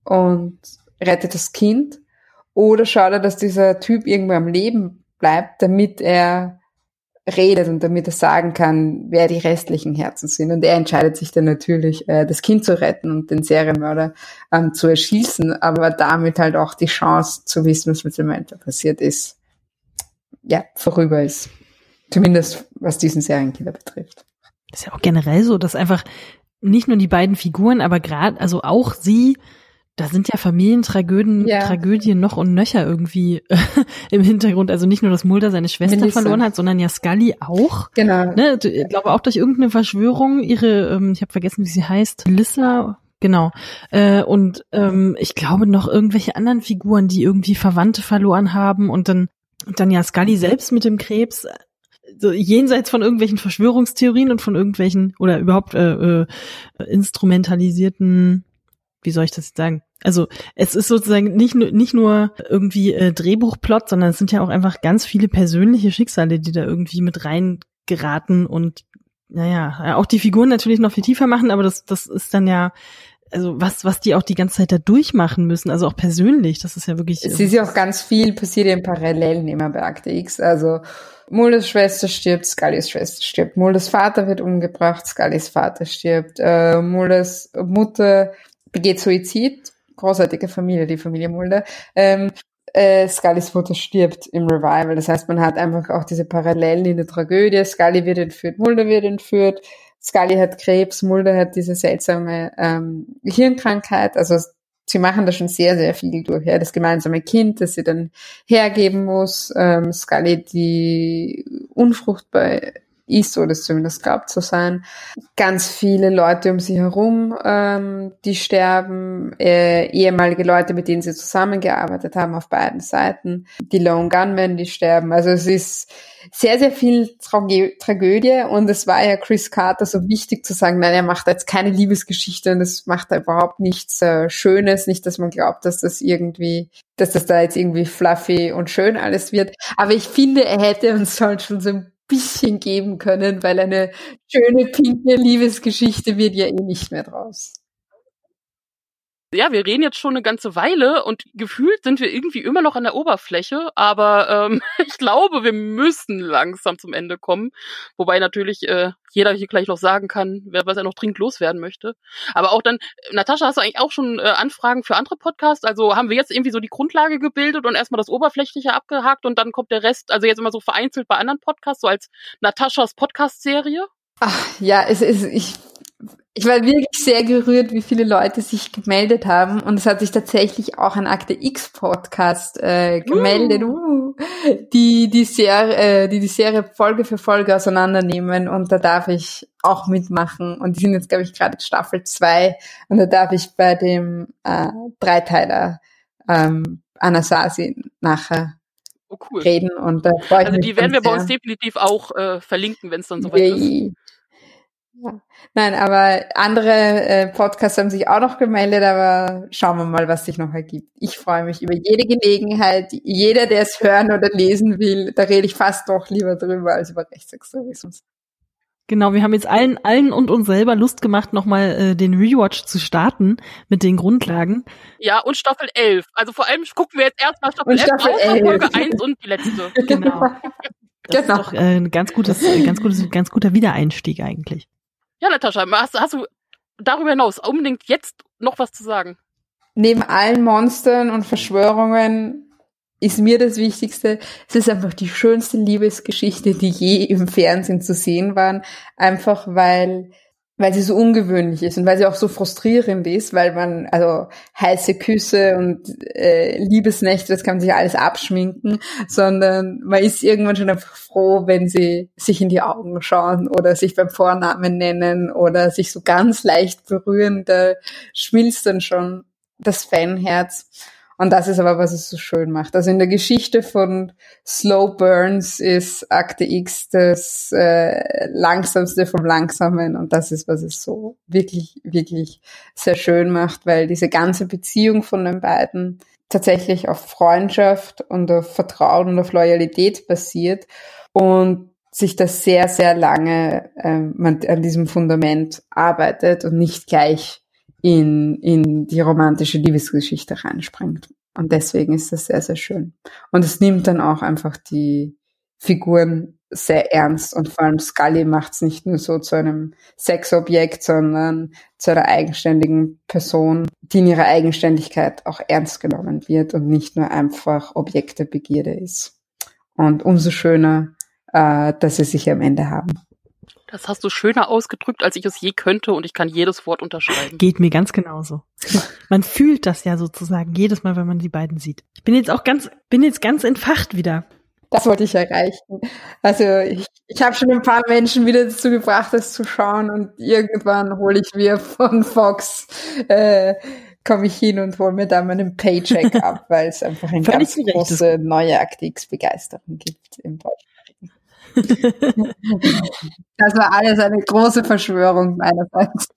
und rettet das Kind oder schaut er, dass dieser Typ irgendwo am Leben bleibt, damit er redet und damit er sagen kann, wer die restlichen Herzen sind. Und er entscheidet sich dann natürlich, äh, das Kind zu retten und den Serienmörder ähm, zu erschießen, aber damit halt auch die Chance zu wissen, was mit Samantha passiert ist, ja, vorüber ist. Zumindest was diesen Serienkiller betrifft. Das ist ja auch generell so, dass einfach nicht nur die beiden Figuren, aber gerade, also auch sie, da sind ja Familientragödien Ja. Tragödien noch und nöcher irgendwie im Hintergrund. Also nicht nur, dass Mulder seine Schwester Melissa. verloren hat, sondern ja Scully auch. Genau. Ne, ich glaube auch durch irgendeine Verschwörung, ihre, ähm, ich habe vergessen, wie sie heißt, Lissa, genau. Äh, und ähm, ich glaube noch irgendwelche anderen Figuren, die irgendwie Verwandte verloren haben und dann, und dann ja Scully selbst mit dem Krebs, so jenseits von irgendwelchen Verschwörungstheorien und von irgendwelchen oder überhaupt äh, äh, instrumentalisierten, wie soll ich das jetzt sagen? Also es ist sozusagen nicht nur nicht nur irgendwie äh, Drehbuchplot, sondern es sind ja auch einfach ganz viele persönliche Schicksale, die da irgendwie mit rein geraten und naja, auch die Figuren natürlich noch viel tiefer machen, aber das das ist dann ja also was was die auch die ganze Zeit da durchmachen müssen, also auch persönlich, das ist ja wirklich Es ist ja auch ganz viel passiert im Parallelen immer bei Akte X. Also Mulders Schwester stirbt, Scullys Schwester stirbt. Mulders Vater wird umgebracht, Scullys Vater stirbt. Äh, Mulders Mutter begeht Suizid. Großartige Familie, die Familie Mulder. Ähm, äh, Scullys Mutter stirbt im Revival. Das heißt, man hat einfach auch diese Parallelen in der Tragödie. Scully wird entführt, Mulder wird entführt. Scully hat Krebs, Mulder hat diese seltsame ähm, Hirnkrankheit. Also sie machen da schon sehr, sehr viel durch. Ja? Das gemeinsame Kind, das sie dann hergeben muss. Ähm, Scully, die unfruchtbar ist oder es zumindest glaubt zu sein. Ganz viele Leute um sie herum, ähm, die sterben. Äh, ehemalige Leute, mit denen sie zusammengearbeitet haben auf beiden Seiten. Die Lone Gunmen, die sterben. Also es ist sehr, sehr viel Trage Tragödie und es war ja Chris Carter so wichtig zu sagen, nein, er macht jetzt keine Liebesgeschichte und es macht da überhaupt nichts äh, Schönes, nicht, dass man glaubt, dass das irgendwie, dass das da jetzt irgendwie fluffy und schön alles wird. Aber ich finde, er hätte uns schon so ein bisschen geben können, weil eine schöne, pinke Liebesgeschichte wird ja eh nicht mehr draus. Ja, wir reden jetzt schon eine ganze Weile und gefühlt sind wir irgendwie immer noch an der Oberfläche, aber ähm, ich glaube, wir müssen langsam zum Ende kommen. Wobei natürlich äh, jeder hier gleich noch sagen kann, wer was er noch dringend loswerden möchte. Aber auch dann, Natascha, hast du eigentlich auch schon äh, Anfragen für andere Podcasts? Also haben wir jetzt irgendwie so die Grundlage gebildet und erstmal das Oberflächliche abgehakt und dann kommt der Rest, also jetzt immer so vereinzelt bei anderen Podcasts, so als Nataschas Podcast-Serie? Ach, ja, es ist, ich ich war wirklich sehr gerührt, wie viele Leute sich gemeldet haben. Und es hat sich tatsächlich auch ein Akte X Podcast äh, gemeldet, uh. Uh, die, die, Serie, äh, die die Serie Folge für Folge auseinandernehmen. Und da darf ich auch mitmachen. Und die sind jetzt, glaube ich, gerade Staffel 2. Und da darf ich bei dem äh, Dreiteiler ähm, Anasazi nachher oh, cool. reden. Und da freue ich also die werden wir bei uns definitiv auch äh, verlinken, wenn es dann soweit Yay. ist. Ja. Nein, aber andere äh, Podcasts haben sich auch noch gemeldet, aber schauen wir mal, was sich noch ergibt. Ich freue mich über jede Gelegenheit. Jeder, der es hören oder lesen will, da rede ich fast doch lieber drüber als über Rechtsextremismus. Genau, wir haben jetzt allen, allen und uns selber Lust gemacht, nochmal äh, den Rewatch zu starten mit den Grundlagen. Ja, und Staffel 11. Also vor allem gucken wir jetzt erstmal Staffel, und 11 Staffel 11. Folge 1 und die letzte. Genau. Das genau. ist doch äh, ein ganz gutes, ganz gutes, ganz guter Wiedereinstieg eigentlich. Ja, Natascha, hast, hast du darüber hinaus unbedingt jetzt noch was zu sagen? Neben allen Monstern und Verschwörungen ist mir das Wichtigste. Es ist einfach die schönste Liebesgeschichte, die je im Fernsehen zu sehen war. Einfach weil weil sie so ungewöhnlich ist und weil sie auch so frustrierend ist, weil man, also heiße Küsse und äh, Liebesnächte, das kann man sich alles abschminken, sondern man ist irgendwann schon einfach froh, wenn sie sich in die Augen schauen oder sich beim Vornamen nennen oder sich so ganz leicht berühren, da schmilzt dann schon das Fanherz. Und das ist aber, was es so schön macht. Also in der Geschichte von Slow Burns ist Akte X das äh, langsamste vom Langsamen. Und das ist, was es so wirklich, wirklich sehr schön macht, weil diese ganze Beziehung von den beiden tatsächlich auf Freundschaft und auf Vertrauen und auf Loyalität basiert. Und sich das sehr, sehr lange ähm, an diesem Fundament arbeitet und nicht gleich in, in die romantische Liebesgeschichte reinspringt. Und deswegen ist das sehr, sehr schön. Und es nimmt dann auch einfach die Figuren sehr ernst und vor allem Scully macht es nicht nur so zu einem Sexobjekt, sondern zu einer eigenständigen Person, die in ihrer Eigenständigkeit auch ernst genommen wird und nicht nur einfach Objekt der Begierde ist. Und umso schöner, äh, dass sie sich am Ende haben. Das hast du schöner ausgedrückt, als ich es je könnte und ich kann jedes Wort unterschreiben. Geht mir ganz genauso. Man fühlt das ja sozusagen jedes Mal, wenn man die beiden sieht. Ich bin jetzt auch ganz, bin jetzt ganz entfacht wieder. Das wollte ich erreichen. Also ich, ich habe schon ein paar Menschen wieder dazu gebracht, das zu schauen und irgendwann hole ich mir von Fox, äh, komme ich hin und hole mir da meinen Paycheck ab, weil es einfach eine ganz große neue Aktiks-Begeisterung gibt im Deutschen das war alles eine große Verschwörung meinerseits.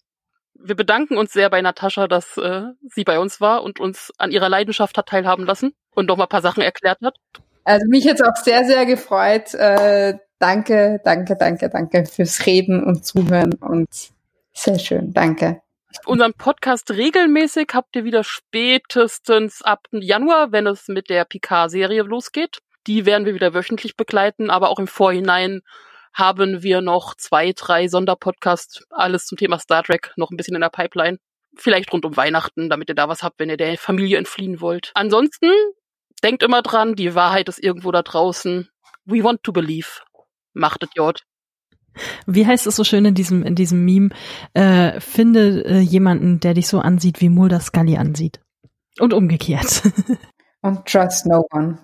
Wir bedanken uns sehr bei Natascha, dass äh, sie bei uns war und uns an ihrer Leidenschaft hat teilhaben lassen und noch mal ein paar Sachen erklärt hat. Also mich jetzt auch sehr, sehr gefreut. Äh, danke, danke, danke, danke fürs Reden und Zuhören und sehr schön. Danke. Unseren Podcast regelmäßig habt ihr wieder spätestens ab Januar, wenn es mit der Picard-Serie losgeht. Die werden wir wieder wöchentlich begleiten, aber auch im Vorhinein haben wir noch zwei, drei Sonderpodcasts, alles zum Thema Star Trek, noch ein bisschen in der Pipeline. Vielleicht rund um Weihnachten, damit ihr da was habt, wenn ihr der Familie entfliehen wollt. Ansonsten denkt immer dran, die Wahrheit ist irgendwo da draußen. We want to believe. Macht es, Jord. Wie heißt es so schön in diesem, in diesem Meme? Äh, finde äh, jemanden, der dich so ansieht, wie Mulder Scully ansieht. Und umgekehrt. Und trust no one.